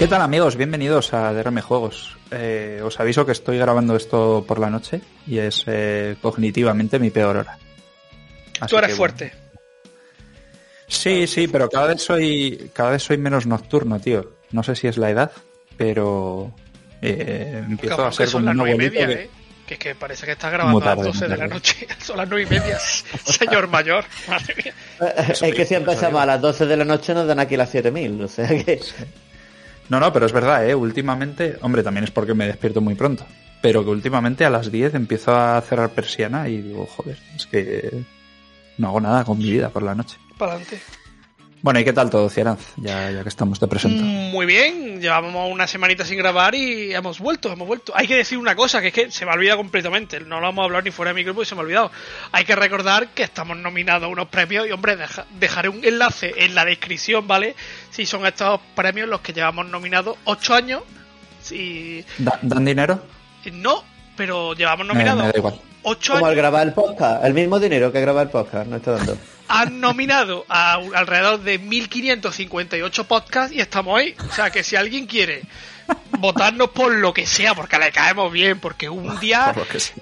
¿Qué tal amigos? Bienvenidos a DRM Juegos. Eh, os aviso que estoy grabando esto por la noche y es eh, cognitivamente mi peor hora. Tú eres fuerte. Sí, sí, pero cada vez soy cada vez soy menos nocturno, tío. No sé si es la edad, pero eh, empiezo a ser son como las un abuelito media, que- ¿eh? Que es que parece que estás grabando tarde, a las 12 de la noche. Son las nueve y media, señor mayor. Madre mía. Es que si empezamos a las 12 de la noche nos dan aquí las 7000, o sea que... No, no, pero es verdad, ¿eh? Últimamente, hombre, también es porque me despierto muy pronto, pero que últimamente a las 10 empiezo a cerrar persiana y digo, joder, es que no hago nada con mi vida por la noche. Para adelante. Bueno, ¿y qué tal todo, Ciaranz? Ya, ya que estamos, te presento. Muy bien, llevábamos una semanita sin grabar y hemos vuelto, hemos vuelto. Hay que decir una cosa, que es que se me ha olvidado completamente, no lo hemos hablado ni fuera de micro porque se me ha olvidado. Hay que recordar que estamos nominados a unos premios y, hombre, deja- dejaré un enlace en la descripción, ¿vale? Si son estos premios los que llevamos nominados 8 años. Si... Da- ¿Dan dinero? No, pero llevamos Me, me nominados da igual. 8 Como al grabar el podcast, el mismo dinero que grabar el podcast, no está dando. han nominado a alrededor de 1558 podcasts y estamos ahí. O sea que si alguien quiere votarnos por lo que sea, porque le caemos bien, porque un día.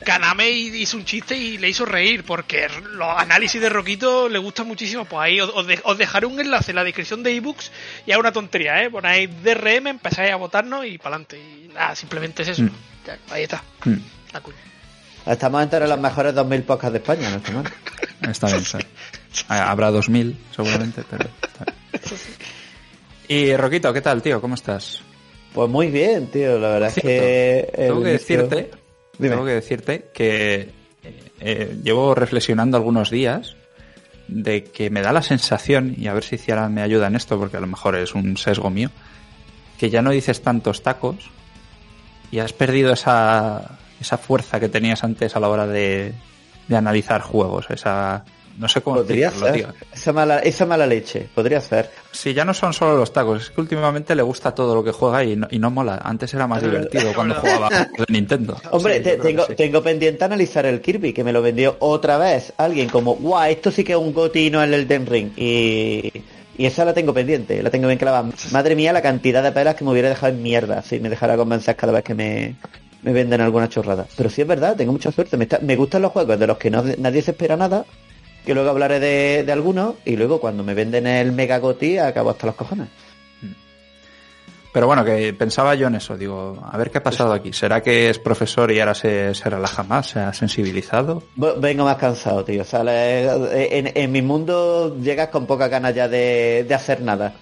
Kaname hizo un chiste y le hizo reír, porque los análisis de Roquito le gustan muchísimo, pues ahí os, os de- os dejaré un enlace en la descripción de ebooks y es una tontería, ¿eh? Ponéis DRM, empezáis a votarnos y para adelante. Y nada, simplemente es eso. Mm. Ya, ahí está. Mm, La cuña. Estamos entre los mejores 2000 podcasts de España, no está mal. está bien, sí. Ah, Habrá 2000 seguramente, pero... está bien. Y Roquito, ¿qué tal, tío? ¿Cómo estás? Pues muy bien, tío, la verdad es que... Tengo que decirte, Dime. tengo que decirte que eh, llevo reflexionando algunos días de que me da la sensación, y a ver si Ciara me ayuda en esto, porque a lo mejor es un sesgo mío, que ya no dices tantos tacos y has perdido esa, esa fuerza que tenías antes a la hora de, de analizar juegos, esa... No sé cómo Podría decirlo, ser. tío. Esa mala, esa mala leche, podría ser. Sí, ya no son solo los tacos, es que últimamente le gusta todo lo que juega y no, y no mola. Antes era más verdad. divertido cuando jugaba de Nintendo. Hombre, Sí, te- tengo, sí. tengo pendiente analizar el Kirby, que me lo vendió otra vez alguien como, guau, esto sí que es un gotino en el Den Ring. Y, y esa la tengo pendiente, la tengo bien clavada. Madre mía, la cantidad de pelas que me hubiera dejado en mierda si me dejara convencer cada vez que me, me venden alguna chorrada. Pero sí es verdad, tengo mucha suerte. Me, está- me gustan los juegos de los que no- nadie se espera nada, que luego hablaré de, de algunos, y luego cuando me venden el Mega Goti acabo hasta los cojones. Pero bueno, que pensaba yo en eso, digo, a ver qué ha pasado aquí. ¿Será que es profesor y ahora se, se relaja más, se ha sensibilizado? Ve- Vengo más cansado, tío. Sale, en, en mi mundo llegas con pocas ganas ya de, de hacer nada.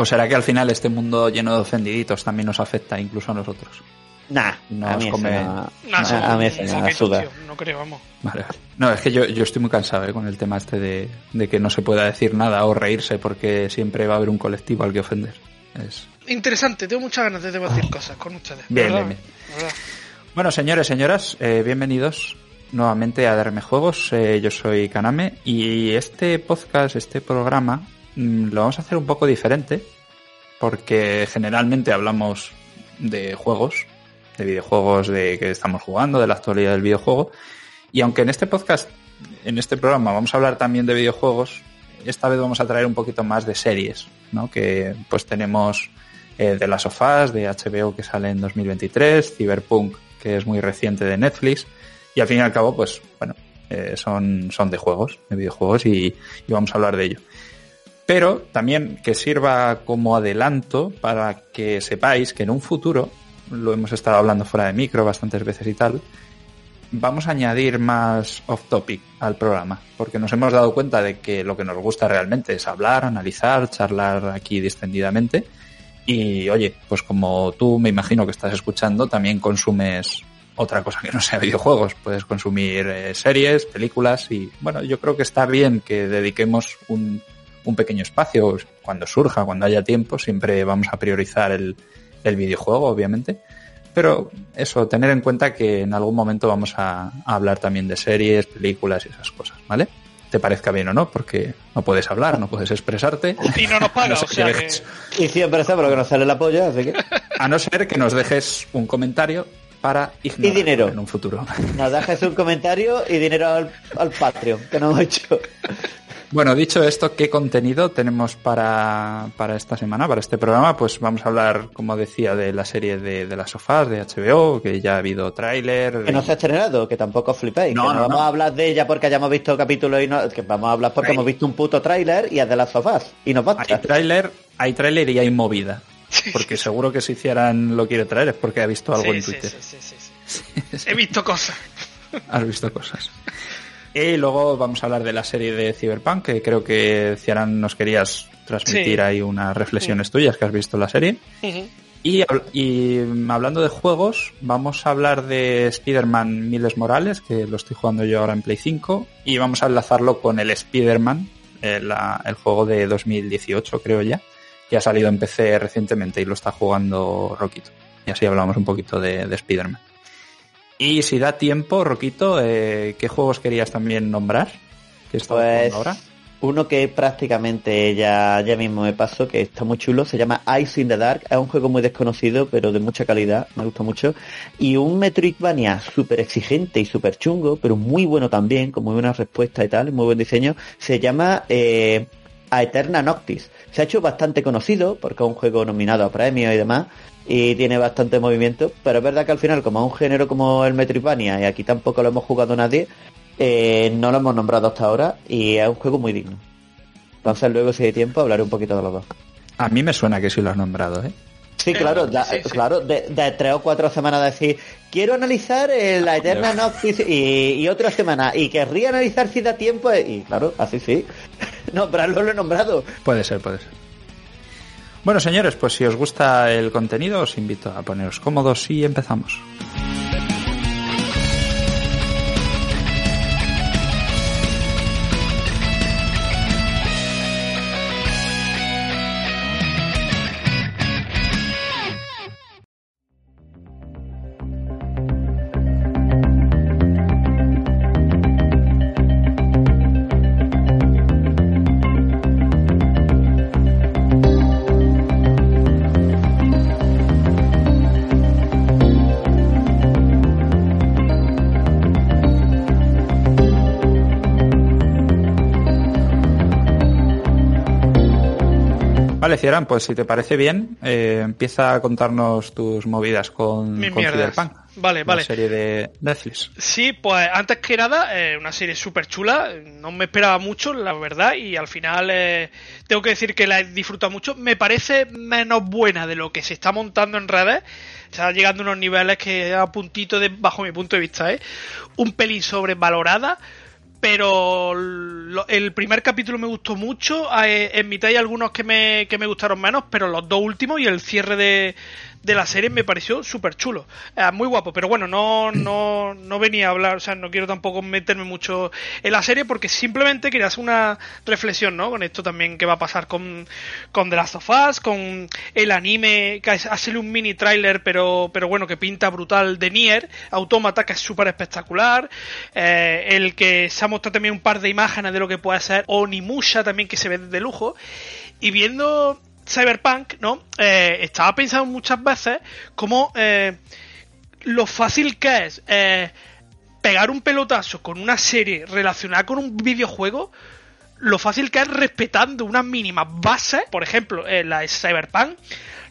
¿O será que al final este mundo lleno de ofendiditos también nos afecta incluso a nosotros? Nah, No a mí come- a- a mí me suda. tío, no creo, vamos. Vale, vale. No, es que yo, yo estoy muy cansado ¿eh? con el tema este de, de que no se pueda decir nada o reírse porque siempre va a haber un colectivo al que ofender. Es... Interesante, tengo muchas ganas de debatir cosas con ustedes. Bien, ¿verdad? bien, bien. ¿verdad? Bueno, señores, señoras, eh, bienvenidos nuevamente a Darme Juegos. Eh, yo soy Kaname y este podcast, este programa, lo vamos a hacer un poco diferente porque generalmente hablamos de juegos, de videojuegos de que estamos jugando, de la actualidad del videojuego. Y aunque en este podcast, en este programa, vamos a hablar también de videojuegos, esta vez vamos a traer un poquito más de series, ¿no? Que pues tenemos eh, de las sofás de HBO que sale en 2023, Cyberpunk que es muy reciente de Netflix y al fin y al cabo pues bueno eh, son, son de juegos, de videojuegos y vamos a hablar de ello. Pero también que sirva como adelanto para que sepáis que en un futuro, lo hemos estado hablando fuera de micro bastantes veces y tal, vamos a añadir más off topic al programa, porque nos hemos dado cuenta de que lo que nos gusta realmente es hablar, analizar, charlar aquí distendidamente. Y oye, pues como tú me imagino que estás escuchando, también consumes otra cosa que no sea videojuegos. Puedes consumir eh, series, películas y bueno, yo creo que está bien que dediquemos un, un pequeño espacio cuando surja, cuando haya tiempo. Siempre vamos a priorizar el, el videojuego, obviamente. Pero eso, tener en cuenta que en algún momento vamos a, a hablar también de series, películas y esas cosas, ¿vale? Te parezca bien o no, porque no puedes hablar, no puedes expresarte. Y no nos paga, No sé o sea qué que... dejes. Y siempre por lo que nos sale la polla, así que A no ser que nos dejes un comentario para ignorarlo dinero. en un futuro. nos dejes un comentario y dinero al, al Patreon, que no hemos hecho. Bueno, dicho esto, ¿qué contenido tenemos para, para esta semana, para este programa? Pues vamos a hablar, como decía, de la serie de, de las sofás de HBO, que ya ha habido tráiler. Que no se ha estrenado, que tampoco flipéis. No, que no, no, vamos no. a hablar de ella porque hayamos visto capítulos y no, que vamos a hablar porque Hay- hemos visto un puto tráiler y es de las sofás. Y nos Hay basta. tráiler, hay tráiler y hay movida. Porque seguro que si hicieran lo quiere traer es porque ha visto algo Sí, en sí, Twitter. sí, sí, sí, sí. He visto cosas. Has visto cosas. Y luego vamos a hablar de la serie de Cyberpunk, que creo que Ciaran nos querías transmitir Sí. ahí unas reflexiones tuyas que has visto la serie. Y, y, mm, hablando de juegos, vamos a hablar de Spider-Man Miles Morales, que lo estoy jugando yo ahora en Play 5, y vamos a enlazarlo con el Spider-Man, eh, el juego de 2018 creo ya, que ha salido en PC recientemente y lo está jugando Roquito. Y así hablamos un poquito de, de Spider-Man. Y si da tiempo, Roquito, eh, ¿qué juegos querías también nombrar? ¿Qué estás Pues ahora? uno que prácticamente ya, ya mismo me pasó, que está muy chulo, se llama Ice in the Dark, es un juego muy desconocido, pero de mucha calidad, me gusta mucho, y un Metroidvania súper exigente y súper chungo, pero muy bueno también, con muy buena respuesta y tal, muy buen diseño, se llama eh, A Eterna Noctis. Se ha hecho bastante conocido, porque es un juego nominado a premios y demás, y tiene bastante movimiento, pero es verdad que al final, como es un género como el Metroidvania, y aquí tampoco lo hemos jugado nadie, eh, no lo hemos nombrado hasta ahora y es un juego muy digno. Entonces luego si hay tiempo hablaré un poquito de los dos. A mí me suena que sí lo has nombrado, ¿eh? Sí, claro, da- sí, sí. claro, de, de tres o cuatro semanas decir, quiero analizar eh, la Eterna Noctis y, y otra semana, y querría analizar si da tiempo, eh, y claro, así sí. Nombrarlo lo he nombrado. Puede ser, puede ser. Bueno, señores, pues si os gusta el contenido, os invito a poneros cómodos y empezamos. Pues si te parece bien, eh, empieza a contarnos tus movidas con, Mis con. Cyberpunk. Vale, la vale. serie de Netflix. Sí, pues antes que nada, eh, una serie súper chula. No me esperaba mucho, la verdad, y al final eh, tengo que decir que la he disfrutado mucho. Me parece menos buena de lo que se está montando en redes. Está llegando a unos niveles que a puntito de, bajo mi punto de vista, ¿eh? un pelín sobrevalorada. Pero el primer capítulo me gustó mucho. eh, En mitad hay algunos que me, que me gustaron menos, pero los dos últimos y el cierre de, de la serie me pareció súper chulo. Eh, muy guapo, pero bueno, no, no, no venía a hablar, o sea, no quiero tampoco meterme mucho en la serie porque simplemente quería hacer una reflexión, ¿no? Con esto también que va a pasar con, con The Last of Us, con el anime, que ha sido un mini tráiler, pero, pero bueno, que pinta brutal de Nier, Automata, que es súper espectacular, eh, el que se ha mostrado también un par de imágenes de lo que puede ser Onimusha también, que se ve de lujo, y viendo Cyberpunk, ¿no? Eh, estaba pensando muchas veces cómo eh, lo fácil que es eh, pegar un pelotazo con una serie relacionada con un videojuego, lo fácil que es respetando unas mínimas bases, por ejemplo, la de Cyberpunk,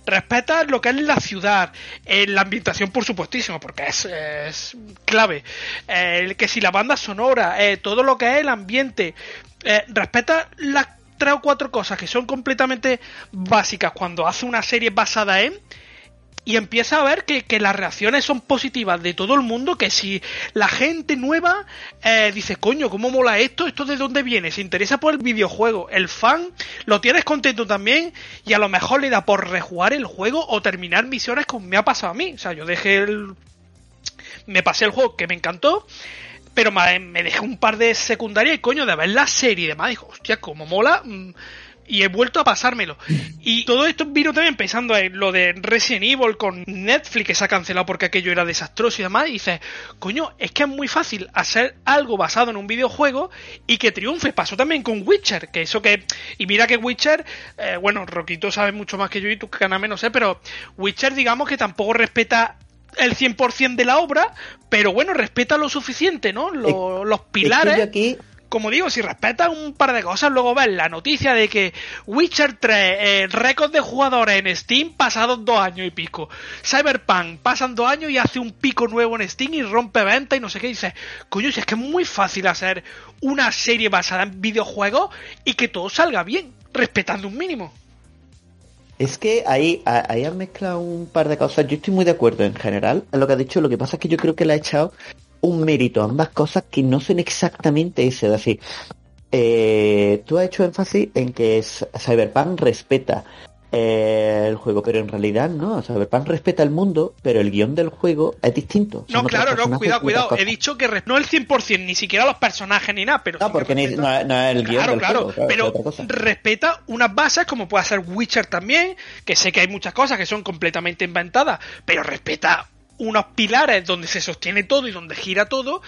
respeta lo que es la ciudad, eh, la ambientación por supuestísimo, porque es, clave, que si la banda sonora, todo lo que es el ambiente, respeta las tres o cuatro cosas que son completamente básicas cuando hace una serie basada en y empieza a ver que, que las reacciones son positivas de todo el mundo, que si la gente nueva eh, dice, coño, ¿cómo mola esto? ¿Esto de dónde viene? Se interesa por el videojuego. El fan lo tienes contento también y a lo mejor le da por rejugar el juego o terminar misiones como me ha pasado a mí. O sea, yo dejé el... Me pasé el juego que me encantó, pero me, dejé un par de secundarias y coño, de ver la serie y demás, dijo, hostia, como mola... mm, y he vuelto a pasármelo. Y todo esto vino también pensando en lo de Resident Evil con Netflix que se ha cancelado porque aquello era desastroso y demás. Y dices, coño, es que es muy fácil hacer algo basado en un videojuego y que triunfe. Pasó también con Witcher, que eso que. Y mira que Witcher, eh, bueno, Roquito sabe mucho más que yo y tú, Caname, no sé, pero Witcher, digamos que tampoco respeta el 100% de la obra, pero bueno, respeta lo suficiente, ¿no? Lo- los Es que pilares aquí, como digo, si respetas un par de cosas, luego ves la noticia de que Witcher 3, eh, récord de jugadores en Steam pasados dos años y pico. Cyberpunk, pasan dos años y hace un pico nuevo en Steam y rompe venta y no sé qué. Y dices, coño, si es que es muy fácil hacer una serie basada en videojuegos y que todo salga bien, respetando un mínimo. Es que ahí, ahí han mezclado un par de cosas. Yo estoy muy de acuerdo en general en lo que ha dicho. Lo que pasa es que yo creo que le ha echado un mérito a ambas cosas que no son exactamente ese. Es decir, eh, tú has hecho énfasis en que Cyberpunk respeta eh, el juego, pero en realidad no. Cyberpunk respeta el mundo, pero el guion del juego es distinto. No, claro, no, cuidado, cuidado. He dicho que no el 100%, ni siquiera los personajes ni nada, pero. No, porque no, es el guion del claro, juego. pero respeta unas bases como puede ser Witcher también, que sé que hay muchas cosas que son completamente inventadas, pero respeta unos pilares donde se sostiene todo y donde gira todo,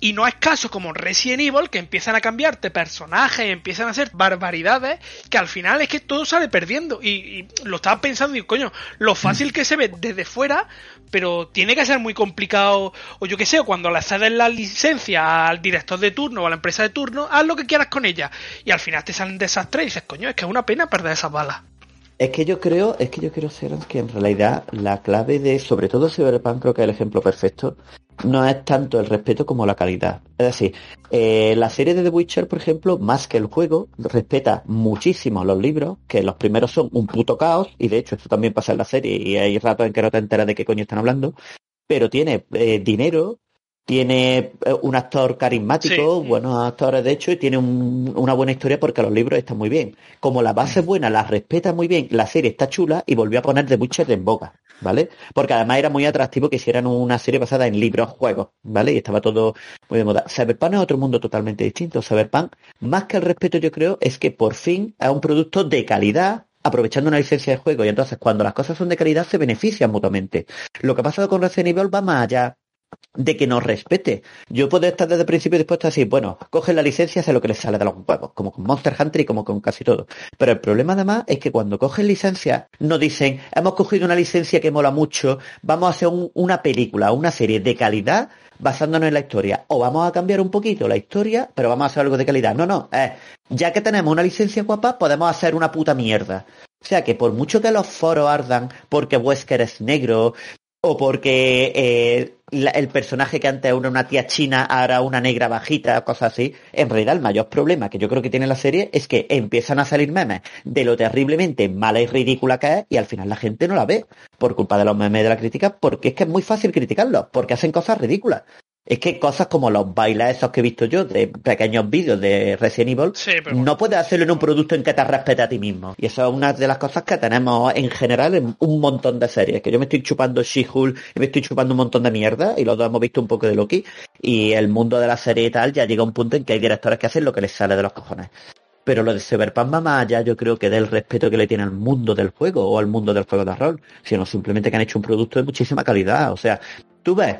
y no es caso como Resident Evil que empiezan a cambiarte personajes empiezan a hacer barbaridades que al final es que todo sale perdiendo. Y, lo estaba pensando y coño, lo fácil que se ve desde fuera, pero tiene que ser muy complicado, o yo qué sé, cuando le cedes la licencia al director de turno o a la empresa de turno, haz lo que quieras con ella. Y al final te salen desastres y dices, coño, es que es una pena perder esas balas. Es que yo creo, es que yo quiero ser que en realidad la clave de, sobre todo Cyberpunk, creo que es el ejemplo perfecto, no es tanto el respeto como la calidad. Es decir, eh, la serie de The Witcher, por ejemplo, más que el juego, respeta muchísimo los libros, que los primeros son un puto caos, y de hecho esto también pasa en la serie, y hay ratos en que no te enteras de qué coño están hablando, pero tiene eh, dinero, tiene eh, un actor carismático, buenos actores de hecho, y tiene una buena historia porque los libros están muy bien. Como la base es buena, la respeta muy bien, la serie está chula y volvió a poner The Witcher en boca, ¿vale? Porque además era muy atractivo que hicieran una serie basada en libros, juegos, ¿vale? Y estaba todo muy de moda. Cyberpunk es otro mundo totalmente distinto. Cyberpunk, más que el respeto yo creo, es que por fin es un producto de calidad, aprovechando una licencia de juego y entonces cuando las cosas son de calidad se benefician mutuamente. Lo que ha pasado con Resident Evil va más allá de que nos respete. Yo puedo estar desde el principio dispuesto a decir, bueno, cogen la licencia, hace lo que les sale de los huevos, como con Monster Hunter y como con casi todo. Pero el problema además es que cuando cogen licencia, no dicen, hemos cogido una licencia que mola mucho, vamos a hacer una película, una serie de calidad basándonos en la historia. O vamos a cambiar un poquito la historia, pero vamos a hacer algo de calidad. No, no, ya que tenemos una licencia guapa, podemos hacer una puta mierda. O sea que por mucho que los foros ardan porque Wesker es negro, o porque eh, el personaje que antes era una tía china ahora una negra bajita, cosas así. En realidad el mayor problema que yo creo que tiene la serie es que empiezan a salir memes de lo terriblemente mala y ridícula que es y al final la gente no la ve por culpa de los memes de la crítica porque es que es muy fácil criticarlos, porque hacen cosas ridículas. Es que cosas como los bailes esos que he visto yo de pequeños vídeos de Resident Evil, no puedes hacerlo en un producto en que te respete a ti mismo. Y eso es una de las cosas que tenemos en general en un montón de series. Que yo me estoy chupando She-Hulk y me estoy chupando un montón de mierda y los dos hemos visto un poco de Loki. Y el mundo de la serie y tal ya llega a un punto en que hay directores que hacen lo que les sale de los cojones. Pero lo de Cyberpunk va más allá, yo creo que del respeto que le tiene al mundo del juego o al mundo del juego de rol, sino simplemente que han hecho un producto de muchísima calidad. O sea, tú ves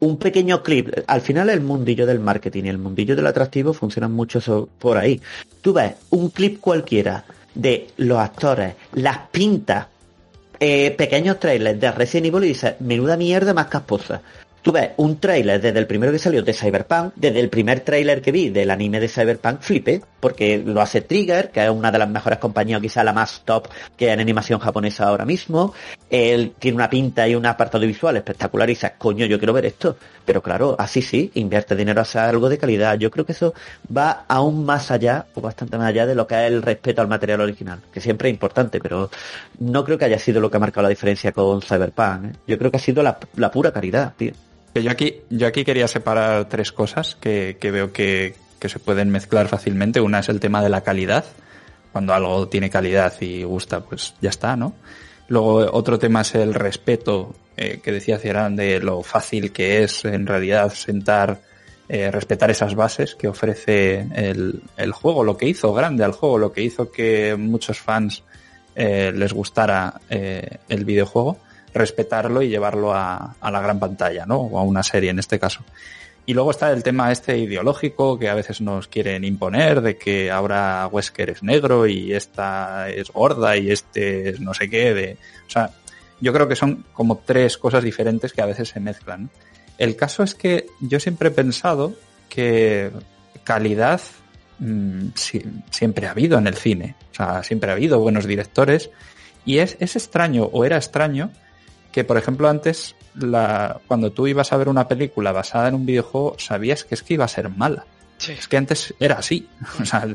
un pequeño clip. Al final el mundillo del marketing y el mundillo del atractivo funcionan mucho por ahí. Tú ves un clip cualquiera de los actores, las pintas, eh, pequeños trailers de Resident Evil y dices, menuda mierda más casposa. Tú ves un trailer desde el primero que salió de Cyberpunk, desde el primer trailer que vi del anime de Cyberpunk, flipe, porque lo hace Trigger, que es una de las mejores compañías, quizá la más top que hay en animación japonesa ahora mismo. Él tiene una pinta y un apartado visual espectacular y dices, coño, yo quiero ver esto. Pero claro, así sí, invierte dinero a hacer algo de calidad. Yo creo que eso va aún más allá, o bastante más allá de lo que es el respeto al material original, que siempre es importante, pero no creo que haya sido lo que ha marcado la diferencia con Cyberpunk. ¿eh? Yo creo que ha sido la, la pura caridad, tío. Yo aquí, yo aquí quería separar tres cosas que, veo que, se pueden mezclar fácilmente. Una es el tema de la calidad. Cuando algo tiene calidad y gusta, pues ya está, ¿no? Luego otro tema es el respeto eh, que decía Cierán de lo fácil que es en realidad sentar, eh, respetar esas bases que ofrece el, el, juego, lo que hizo grande al juego, lo que hizo que muchos fans eh, les gustara el videojuego respetarlo y llevarlo a, la gran pantalla, ¿no? O a una serie en este caso. Y luego está el tema este ideológico que a veces nos quieren imponer de que ahora Wesker es negro y esta es gorda y este es no sé qué. De, o sea, yo creo que son como tres cosas diferentes que a veces se mezclan. El caso es que yo siempre he pensado que calidad mm, si- siempre ha habido en el cine. O sea, siempre ha habido buenos directores. Y es, es extraño, o era extraño, que por ejemplo antes, la, cuando tú ibas a ver una película basada en un videojuego, sabías que es que iba a ser mala. Sí. Es que antes era así. O sea,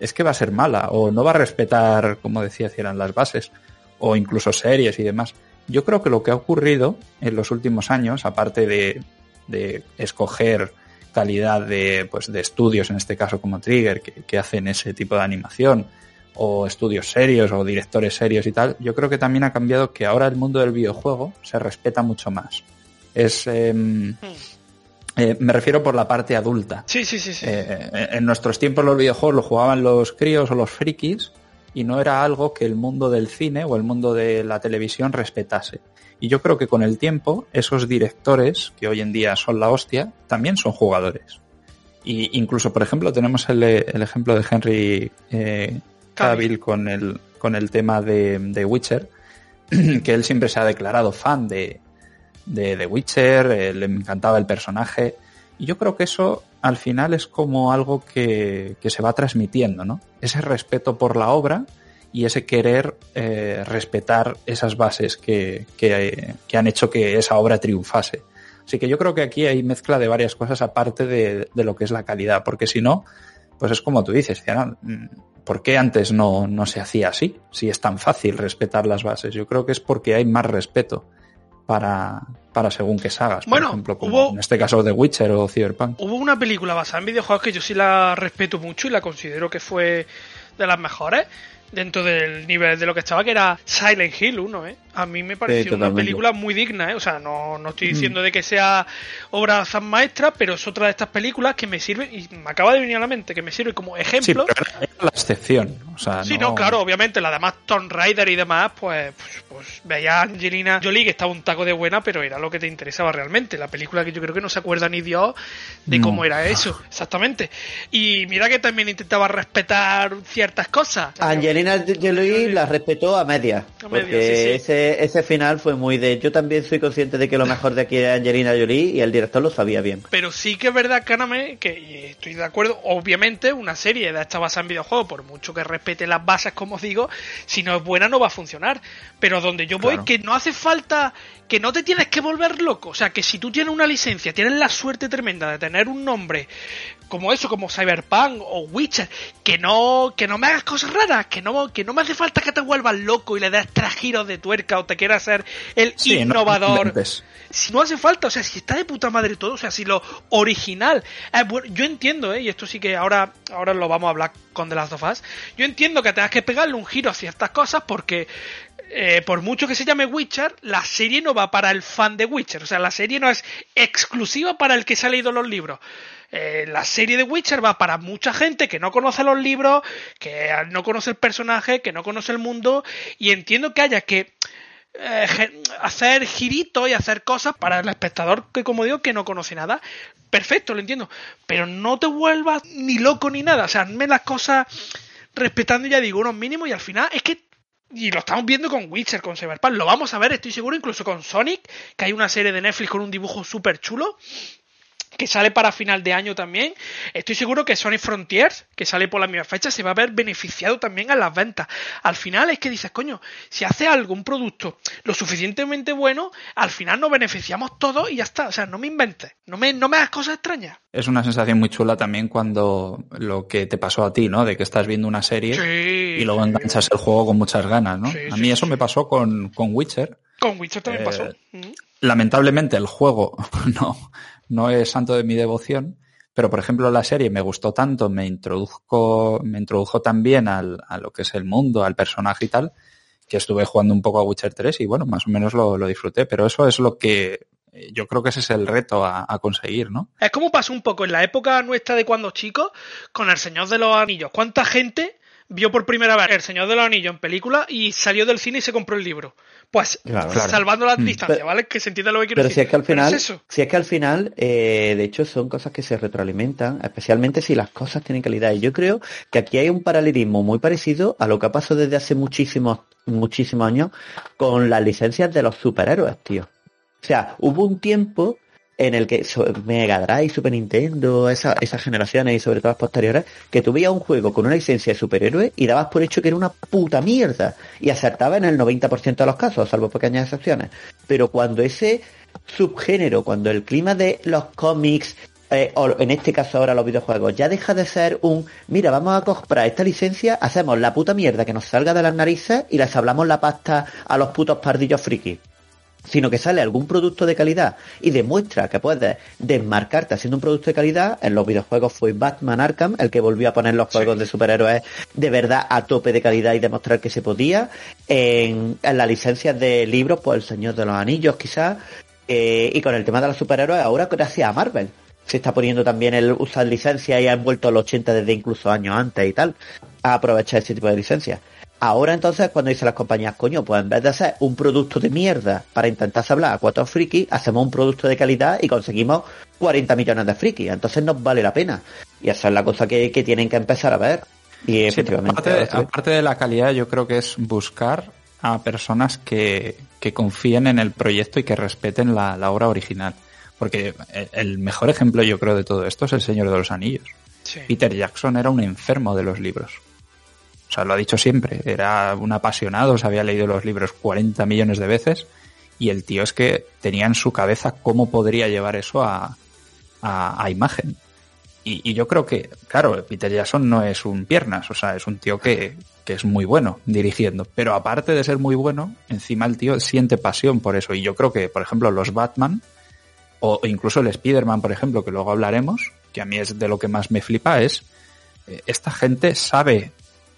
es que va a ser mala. O no va a respetar, como decía, si eran las bases. O incluso series y demás. Yo creo que lo que ha ocurrido en los últimos años, aparte de, de escoger calidad de, pues, de estudios, en este caso como Trigger, que, que hacen ese tipo de animación, o estudios serios o directores serios y tal, yo creo que también ha cambiado que ahora el mundo del videojuego se respeta mucho más. Es, em, eh, me refiero por la parte adulta. Sí, sí, sí, sí. Eh, en nuestros tiempos los videojuegos los jugaban los críos o los frikis y no era algo que el mundo del cine o el mundo de la televisión respetase. Y yo creo que con el tiempo esos directores, que hoy en día son la hostia, también son jugadores. Y incluso, por ejemplo, tenemos el, el ejemplo de Henry eh, Cavill con el, con el tema de, de Witcher, que él siempre se ha declarado fan de, de The Witcher, eh, le encantaba el personaje. Y yo creo que eso al final es como algo que, que se va transmitiendo, ¿no? Ese respeto por la obra y ese querer eh, respetar esas bases que, que, han hecho que esa obra triunfase. Así que yo creo que aquí hay mezcla de varias cosas aparte de, de lo que es la calidad, porque si no, pues es como tú dices, ¿por qué antes no, no se hacía así? Si es tan fácil respetar las bases. Yo creo que es porque hay más respeto para, para según qué sagas. Por Bueno, ejemplo, como hubo- en este caso The Witcher o Cyberpunk. Hubo una película basada en videojuegos que yo sí la respeto mucho y la considero que fue de las mejores dentro del nivel de lo que estaba, que era Silent Hill 1, ¿eh? A mí me pareció una película muy digna, ¿eh? O sea, no, no estoy diciendo de que sea obra tan maestra, pero es otra de estas películas que me sirve, y me acaba de venir a la mente, que me sirve como Sí, ejemplo. pero era era la excepción. O sea, Sí, no, claro, obviamente, la demás Tomb Raider y demás, pues, pues, pues veía a Angelina Jolie que estaba un taco de buena, pero era lo que te interesaba realmente. La película que yo creo que no se acuerda ni Dios de No. cómo era eso, exactamente. Y mira que también intentaba respetar ciertas cosas. Angelina Jolie la respetó a media. A media, porque sí, sí. Ese, ese final fue muy de. Yo también soy consciente de que lo mejor de aquí es Angelina Jolie y el director lo sabía bien. Pero sí que es verdad, Caname, que y estoy de acuerdo, obviamente una serie de esta basada en videojuegos, por mucho que respete las bases, como os digo, si no es buena no va a funcionar. Pero donde yo voy, Claro. que no hace falta, que no te tienes que volver loco. O sea, que si tú tienes una licencia, tienes la suerte tremenda de tener un nombre como eso, como Cyberpunk o Witcher, que no, que no me hagas cosas raras, que no, que no me hace falta que te vuelvas loco y le des tres giros de tuerca o te quieras ser el Sí, innovador si no hace falta, o sea, si está de puta madre todo, o sea, si lo original bueno, yo entiendo, ¿eh? y esto sí que ahora, ahora lo vamos a hablar con The Last of Us, yo entiendo que tengas que pegarle un giro a ciertas cosas porque eh, por mucho que se llame Witcher, la serie no va para el fan de Witcher, o sea, la serie no es exclusiva para el que se ha leído los libros. Eh, la serie de Witcher va para mucha gente que no conoce los libros, que no conoce el personaje, que no conoce el mundo, y entiendo que haya que eh, hacer giritos y hacer cosas para el espectador que como digo que no conoce nada. Perfecto lo entiendo pero no te vuelvas ni loco ni nada. O sea hazme las cosas respetando ya digo unos mínimos y al final es que y lo estamos viendo con Witcher, con Cyberpunk, lo vamos a ver, estoy seguro, incluso con Sonic, que hay una serie de Netflix con un dibujo súper chulo, que sale para final de año también. Estoy seguro que Sonic Frontiers, que sale por la misma fecha, se va a ver beneficiado también a las ventas. Al final es que dices, coño, si hace algo, un producto lo suficientemente bueno, al final nos beneficiamos todos y ya está. O sea, no me inventes, no me, no me hagas cosas extrañas. Es una sensación muy chula también cuando lo que te pasó a ti, ¿no? De que estás viendo una serie Sí. y luego enganchas el juego con muchas ganas, ¿no? Sí, a mí eso me pasó con, con Witcher. Con Witcher también Eh, pasó. Mm. Lamentablemente el juego no, no es santo de mi devoción, pero por ejemplo la serie me gustó tanto, me introduzco, me introdujo también al, a lo que es el mundo, al personaje y tal, que estuve jugando un poco a Witcher 3 y bueno, más o menos lo, lo disfruté, pero eso es lo que eh, yo creo que ese es el reto a, a conseguir, ¿no? Es como pasó un poco en la época nuestra de cuando chicos con El Señor de los Anillos. ¿Cuánta gente vio por primera vez El Señor de los Anillos en película y salió del cine y se compró el libro? Pues Claro. salvando las Mm. distancias, Pero- ¿vale? Que se entienda lo que quiero Pero decir. si es que al Pero final, es eso. si es que al final, eh, de hecho, son cosas que se retroalimentan, especialmente si las cosas tienen calidad. Y yo creo que aquí hay un paralelismo muy parecido a lo que ha pasado desde hace muchísimos, muchísimos años con las licencias de los superhéroes, tío. O sea, hubo un tiempo en el que Mega Drive, Super Nintendo, esa, esas generaciones y sobre todo las posteriores, que tú un juego con una licencia de superhéroe y dabas por hecho que era una puta mierda y acertaba en el 90% de los casos, salvo pequeñas excepciones. Pero cuando ese subgénero, cuando el clima de los cómics, eh, o en este caso ahora los videojuegos, ya deja de ser un, mira, vamos a comprar esta licencia, hacemos la puta mierda que nos salga de las narices y les hablamos la pasta a los putos pardillos frikis sino que sale algún producto de calidad y demuestra que puedes desmarcarte haciendo un producto de calidad, en los videojuegos fue Batman Arkham el que volvió a poner los juegos de superhéroes de verdad a tope de calidad y demostrar que se podía. En, en las licencias de libros, pues El Señor de los Anillos quizás, eh, y con el tema de los superhéroes ahora gracias a Marvel. Se está poniendo también el usar licencias y ha vuelto a los 80 desde incluso años antes y tal, a aprovechar ese tipo de licencias. Ahora entonces cuando dicen las compañías, coño, pues en vez de hacer un producto de mierda para intentar hablar a cuatro frikis, hacemos un producto de calidad y conseguimos 40 millones de frikis. Entonces nos vale la pena. Y esa es la cosa que, tienen que empezar a ver. Y efectivamente. aparte, de, la calidad, yo creo que es buscar a personas que, confíen en el proyecto y que respeten la, obra original. Porque el mejor ejemplo, yo creo, de todo esto es El Señor de los Anillos. Peter Jackson era un enfermo de los libros. O sea, lo ha dicho siempre. Era un apasionado, se había leído los libros 40 millones de veces y el tío es que tenía en su cabeza cómo podría llevar eso a, a, imagen. Y, yo creo que, claro, Peter Jackson no es un piernas, o sea, es un tío que, que es muy bueno dirigiendo. Pero aparte de ser muy bueno, encima el tío siente pasión por eso. Y yo creo que, por ejemplo, los Batman, o incluso el Spider-Man, por ejemplo, que luego hablaremos, que a mí es de lo que más me flipa, es eh, esta gente sabe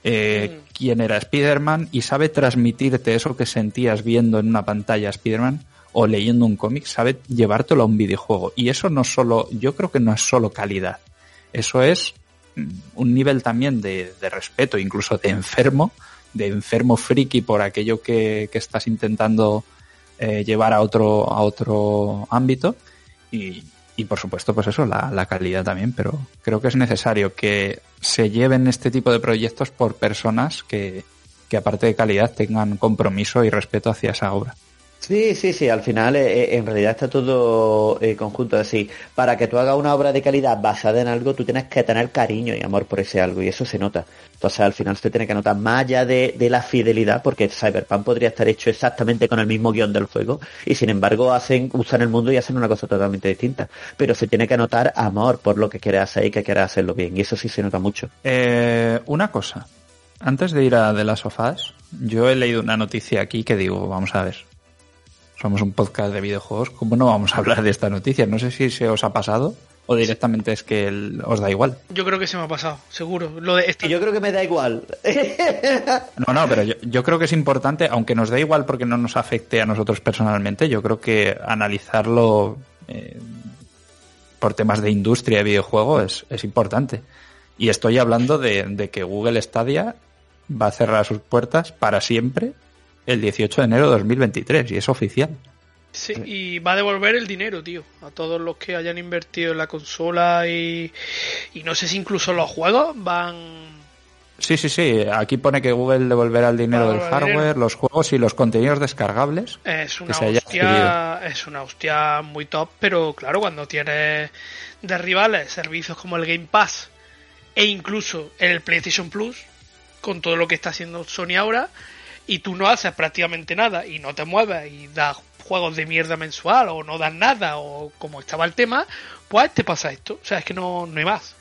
eh, mm. quién era Spider-Man y sabe transmitirte eso que sentías viendo en una pantalla Spider-Man o leyendo un cómic, sabe llevártelo a un videojuego. Y eso no solo, yo creo que no es solo calidad, eso es mm, un nivel también de, respeto, incluso de enfermo, de enfermo friki por aquello que, estás intentando eh, llevar a otro, a otro ámbito. Y, y por supuesto, pues eso, la, la, calidad también, pero creo que es necesario que se lleven este tipo de proyectos por personas que, que aparte de calidad tengan compromiso y respeto hacia esa obra. Sí, sí, sí, al final eh, eh, en realidad está todo eh, conjunto así. Para que tú hagas una obra de calidad basada en algo, tú tienes que tener cariño y amor por ese algo y eso se nota. Entonces al final se tiene que notar más allá de, la fidelidad, porque Cyberpunk podría estar hecho exactamente con el mismo guion del juego y sin embargo hacen, usan el mundo y hacen una cosa totalmente distinta. Pero se tiene que notar amor por lo que quiere hacer y que quiere hacerlo bien y eso sí se nota mucho. una cosa, antes de ir a de las sofás, yo he leído una noticia aquí que digo, vamos a ver somos un podcast de videojuegos, ¿cómo no vamos a hablar de esta noticia? No sé si se os ha pasado o directamente es que os da igual. Yo creo que se me ha pasado, seguro. Lo de Yo creo que me da igual. no, no, pero yo, creo que es importante, aunque nos da igual porque no nos afecte a nosotros personalmente, yo creo que analizarlo eh, por temas de industria de videojuego es, es importante. Y estoy hablando de, de que Google Stadia va a cerrar sus puertas para siempre el 18 de enero de 2023 y es oficial. Sí, y va a devolver el dinero, tío, a todos los que hayan invertido en la consola y, y no sé si incluso los juegos van... Sí, sí, sí, aquí pone que Google devolverá el dinero del hardware, los juegos y los contenidos descargables. Es una hostia, es una hostia muy top, pero claro, cuando tienes de rivales servicios como el Game Pass e incluso el PlayStation Plus, con todo lo que está haciendo Sony ahora, y tú no haces prácticamente nada y no te mueves y das juegos de mierda mensual o no das nada o como estaba el tema, pues te pasa esto. O sea, es que no, no hay más.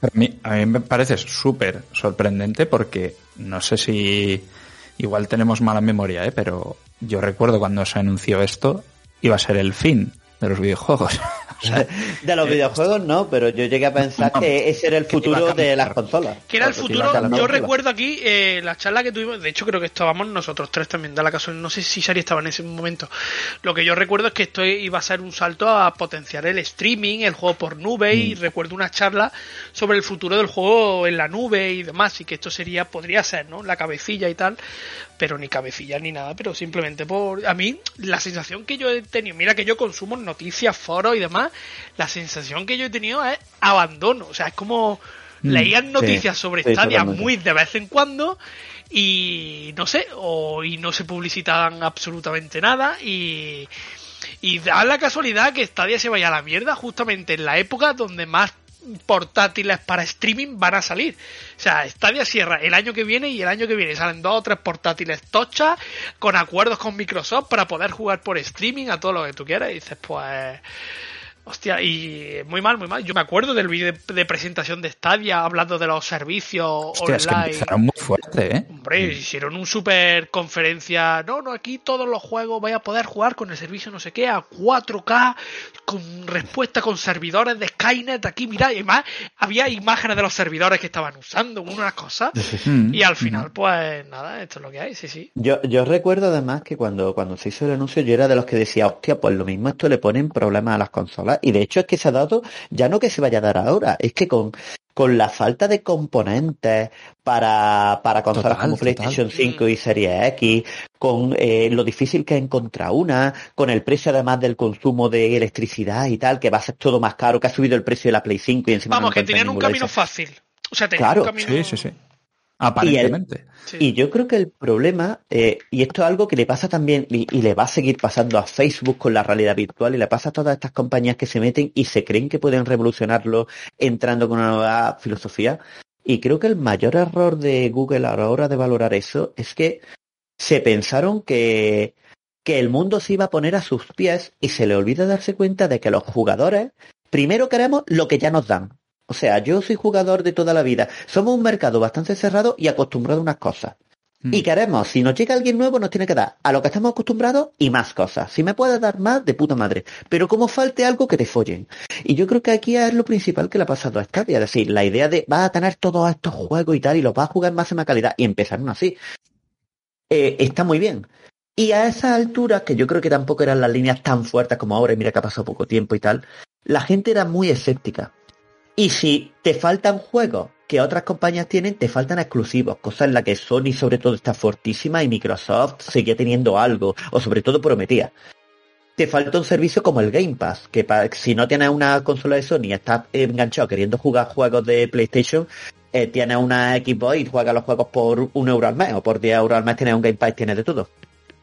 A mí, a mí me parece súper sorprendente porque no sé si igual tenemos mala memoria, ¿eh? pero yo recuerdo cuando se anunció esto iba a ser el fin de los videojuegos. de los videojuegos no, pero yo llegué a pensar que ese era el futuro de las consolas. Que era el futuro, yo recuerdo aquí eh, la charla que tuvimos, de hecho creo que estábamos nosotros tres también, da la caso, no sé si Sari estaba en ese momento. Lo que yo recuerdo es que esto iba a ser un salto a potenciar el streaming, el juego por nube, y mm. recuerdo una charla sobre el futuro del juego en la nube y demás, y que esto sería, podría ser, ¿no? La cabecilla y tal, pero ni cabecilla ni nada, pero simplemente por... A mí, la sensación que yo he tenido, mira que yo consumo noticias, foros y demás, la sensación que yo he tenido es abandono. O sea, es como mm, leían noticias sobre Stadia muy de vez en cuando y no sé, o y no se publicitaban absolutamente nada y Y da la casualidad que Stadia se vaya a la mierda justamente en la época donde más portátiles para streaming van a salir. O sea, Stadia cierra el año que viene y el año que viene salen dos o tres portátiles tochas con acuerdos con Microsoft para poder jugar por streaming a todo lo que tú quieras. Y dices, pues Hostia, y muy mal, muy mal. Yo me acuerdo del vídeo de, presentación de Stadia hablando de los servicios online. Es que muy fuerte, ¿eh? Hombre, mm. hicieron un super conferencia. No, no, aquí todos los juegos voy a poder jugar con el servicio no sé qué a 4K, con respuesta con servidores de Skynet. Aquí, mira, y más, había imágenes de los servidores que estaban usando, unas cosas. Mm. y al final, pues nada, esto es lo que hay, sí, sí. Yo, yo recuerdo además que cuando, cuando se hizo el anuncio, yo era de los que decía, hostia, pues lo mismo esto le ponen problemas a las consolas y de hecho es que se ha dado, ya no que se vaya a dar ahora, es que con, con la falta de componentes para, para consolas como PlayStation 5 y Series X, con eh, lo difícil que es encontrar una, con el precio además del consumo de electricidad y tal, que va a ser todo más caro, que ha subido el precio de la Play 5 y encima Vamos, que tenían un camino fácil. O sea, tenían claro. un camino... Sí, sí, sí. Aparentemente. Y, yo creo que el problema, eh, y esto es algo que le pasa también, y, le va a seguir pasando a Facebook con la realidad virtual, y le pasa a todas estas compañías que se meten y se creen que pueden revolucionarlo entrando con una nueva filosofía. Y creo que el mayor error de Google a la hora de valorar eso es que se pensaron que, que el mundo se iba a poner a sus pies y se le olvida darse cuenta de que los jugadores primero queremos lo que ya nos dan. O sea, yo soy jugador de toda la vida. Somos un mercado bastante cerrado y acostumbrado a unas cosas. Mm. Y queremos, si nos llega alguien nuevo, nos tiene que dar a lo que estamos acostumbrados y más cosas. Si me puede dar más, de puta madre. Pero como falte algo, que te follen. Y yo creo que aquí es lo principal que le ha pasado a Stadia. Es decir, la idea de va a tener todos estos juegos y tal, y los va a jugar en máxima calidad, y empezaron así. Eh, está muy bien. Y a esas alturas, que yo creo que tampoco eran las líneas tan fuertes como ahora, y mira que ha pasado poco tiempo y tal, la gente era muy escéptica. Y si te faltan juegos que otras compañías tienen, te faltan exclusivos, cosas en las que Sony sobre todo está fortísima y Microsoft seguía teniendo algo, o sobre todo prometía. Te falta un servicio como el Game Pass, que si no tienes una consola de Sony y estás enganchado queriendo jugar juegos de PlayStation, eh, tienes una Xbox y juegas los juegos por un euro al mes, o por 10 euros al mes tienes un Game Pass tienes de todo.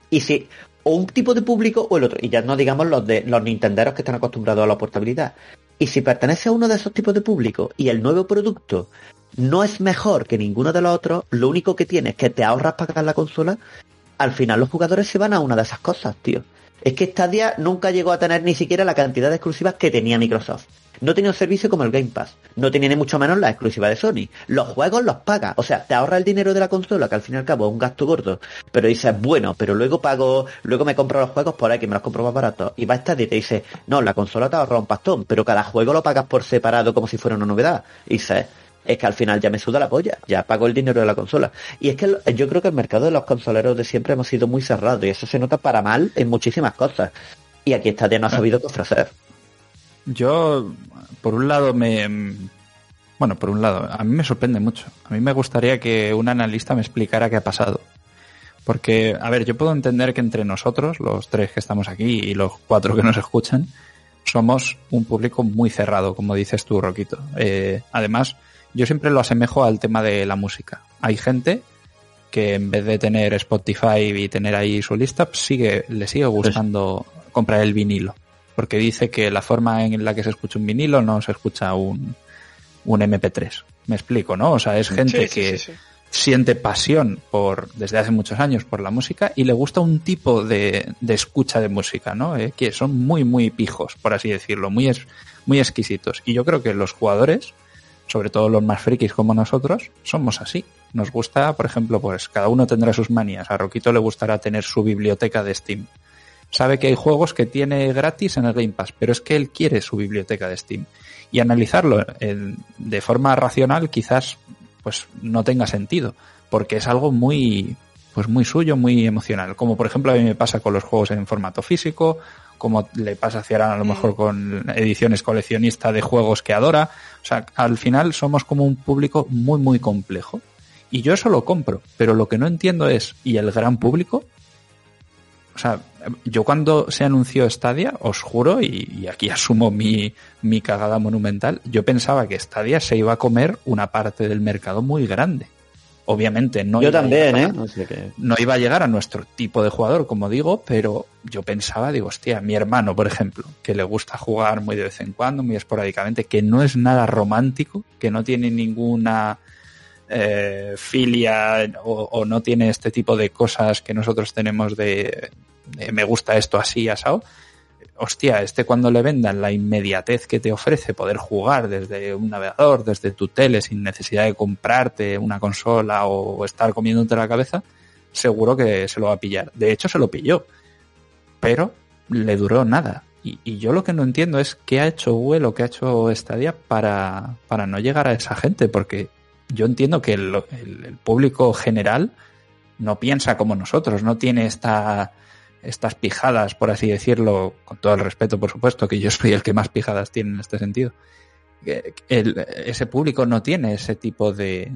Y si, o un tipo de público o el otro, y ya no digamos los de los nintenderos que están acostumbrados a la portabilidad. Y si pertenece a uno de esos tipos de público y el nuevo producto no es mejor que ninguno de los otros, lo único que tienes es que te ahorras pagar la consola, al final los jugadores se van a una de esas cosas, tío. Es que Stadia nunca llegó a tener ni siquiera la cantidad de exclusivas que tenía Microsoft. No tenía un servicio como el Game Pass. No tenía ni mucho menos la exclusiva de Sony. Los juegos los paga. O sea, te ahorra el dinero de la consola, que al fin y al cabo es un gasto gordo. Pero dices, bueno, pero luego pago, luego me compro los juegos por ahí, que me los compro más baratos. Y va a estar y te dice, no, la consola te ahorra un pastón, pero cada juego lo pagas por separado como si fuera una novedad. Y dices, es que al final ya me suda la polla, ya pago el dinero de la consola. Y es que yo creo que el mercado de los consoleros de siempre hemos sido muy cerrados y eso se nota para mal en muchísimas cosas. Y aquí ya no ha sabido qué ofrecer. Yo, por un lado, me. Bueno, por un lado, a mí me sorprende mucho. A mí me gustaría que un analista me explicara qué ha pasado. Porque, a ver, yo puedo entender que entre nosotros, los tres que estamos aquí y los cuatro que nos escuchan, somos un público muy cerrado, como dices tú, Roquito. Eh, además, yo siempre lo asemejo al tema de la música. Hay gente que en vez de tener Spotify y tener ahí su lista, sigue, le sigue gustando comprar el vinilo porque dice que la forma en la que se escucha un vinilo no se escucha un, un MP3. Me explico, ¿no? O sea, es gente que siente pasión por, desde hace muchos años por la música y le gusta un tipo de, de escucha de música, ¿no? Eh, que son muy, muy pijos, por así decirlo, muy, es, muy exquisitos. Y yo creo que los jugadores, sobre todo los más frikis como nosotros, somos así. Nos gusta, por ejemplo, pues cada uno tendrá sus manías. A Roquito le gustará tener su biblioteca de Steam sabe que hay juegos que tiene gratis en el Game Pass, pero es que él quiere su biblioteca de Steam. Y analizarlo de forma racional quizás pues no tenga sentido, porque es algo muy pues muy suyo, muy emocional. Como por ejemplo a mí me pasa con los juegos en formato físico, como le pasa a a lo mejor mm. con ediciones coleccionistas de juegos que adora. O sea, al final somos como un público muy muy complejo. Y yo eso lo compro, pero lo que no entiendo es, ¿y el gran público? O sea, yo cuando se anunció Stadia, os juro, y, aquí asumo mi, mi, cagada monumental, yo pensaba que Stadia se iba a comer una parte del mercado muy grande. Obviamente no Yo iba a también, llegar ¿eh? a- O sea que- no iba a llegar a nuestro tipo de jugador, como digo, pero yo pensaba, digo, hostia, mi hermano, por ejemplo, que le gusta jugar muy de vez en cuando, muy esporádicamente, que no es nada romántico, que no tiene ninguna eh, filia o, no tiene este tipo de cosas que nosotros tenemos de, me gusta esto así, asado. Hostia, este cuando le vendan la inmediatez que te ofrece poder jugar desde un navegador, desde tu tele, sin necesidad de comprarte una consola o estar comiéndote la cabeza, seguro que se lo va a pillar. De hecho, se lo pilló. Pero le duró nada. Y, y yo lo que no entiendo es qué ha hecho Google o qué ha hecho Stadia para, para no llegar a esa gente, porque yo entiendo que el, el- el público general no piensa como nosotros, no tiene esta, estas pijadas, por así decirlo, con todo el respeto, por supuesto, que yo soy el que más pijadas tiene en este sentido. El- ese público no tiene ese tipo de,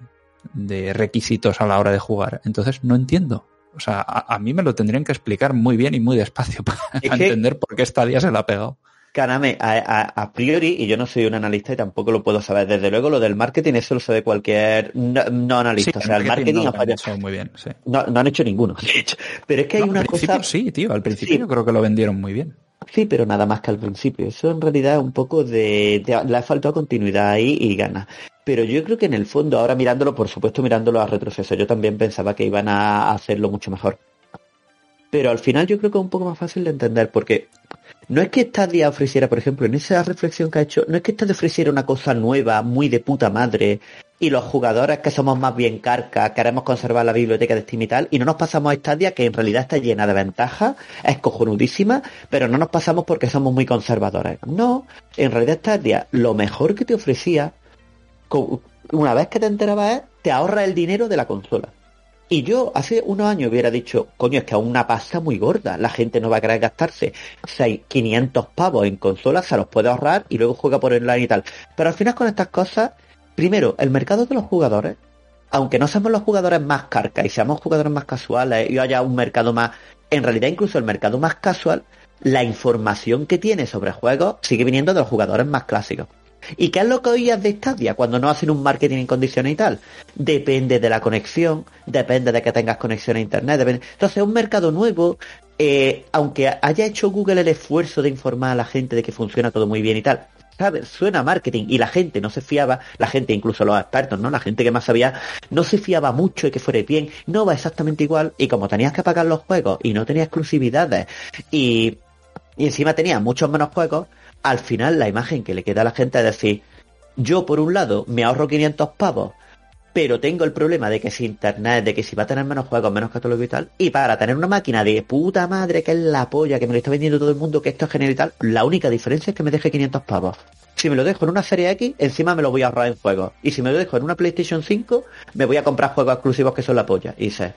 de requisitos a la hora de jugar. Entonces no entiendo. O sea, a, a mí me lo tendrían que explicar muy bien y muy despacio para, Es para que- entender por qué esta día se la ha pegado. Caname, a, a- a priori, y yo no soy un analista y tampoco lo puedo saber, desde luego lo del marketing eso lo sabe cualquier no, no analista. o sea, el marketing no fallado. hecho muy bien, sí. No, no han hecho ninguno, de hecho. Pero es que hay No, una al principio cosa... sí, tío, al principio Sí. yo creo que lo vendieron muy bien. Sí, pero nada más que al principio. Eso en realidad es un poco de, de- le ha faltado continuidad ahí y ganas. Pero yo creo que en el fondo, ahora mirándolo, por supuesto mirándolo a retroceso, yo también pensaba que iban a hacerlo mucho mejor. Pero al final yo creo que es un poco más fácil de entender porque no es que Stadia ofreciera, por ejemplo, en esa reflexión que ha hecho, no es que Stadia ofreciera una cosa nueva, muy de puta madre, y los jugadores que somos más bien carcas, queremos conservar la biblioteca de Steam y tal, y no nos pasamos a Stadia, que en realidad está llena de ventajas, es cojonudísima, pero no nos pasamos porque somos muy conservadores. No, en realidad Stadia, lo mejor que te ofrecía, una vez que te enterabas, te ahorra el dinero de la consola. Y yo hace unos años hubiera dicho, coño, es que a una pasta muy gorda. La gente no va a querer gastarse 6, 500 pavos en consolas, se los puede ahorrar y luego juega por online y tal. Pero al final con estas cosas, primero, el mercado de los jugadores, aunque no seamos los jugadores más carcas y seamos jugadores más casuales y haya un mercado más, en realidad incluso el mercado más casual, la información que tiene sobre juegos sigue viniendo de los jugadores más clásicos. ¿Y qué es lo que oías de Stadia cuando no hacen un marketing en condiciones y tal? Depende de la conexión, depende de que tengas conexión a internet, depende... Entonces un mercado nuevo, eh, aunque haya hecho Google el esfuerzo de informar a la gente de que funciona todo muy bien y tal, ¿sabes? Suena marketing y la gente no se fiaba, la gente, incluso los expertos, ¿no? La gente que más sabía, no se fiaba mucho de que fuera bien, no va exactamente igual y como tenías que pagar los juegos y no tenía exclusividades y, y encima tenía muchos menos juegos, al final la imagen que le queda a la gente es decir, yo por un lado me ahorro 500 pavos, pero tengo el problema de que si internet, de que si va a tener menos juegos, menos catálogo y tal, y para tener una máquina de puta madre que es la polla, que me lo está vendiendo todo el mundo, que esto es genial y tal, la única diferencia es que me deje 500 pavos. Si me lo dejo en una serie X, encima me lo voy a ahorrar en juegos. Y si me lo dejo en una PlayStation 5, me voy a comprar juegos exclusivos que son la polla. Y dices,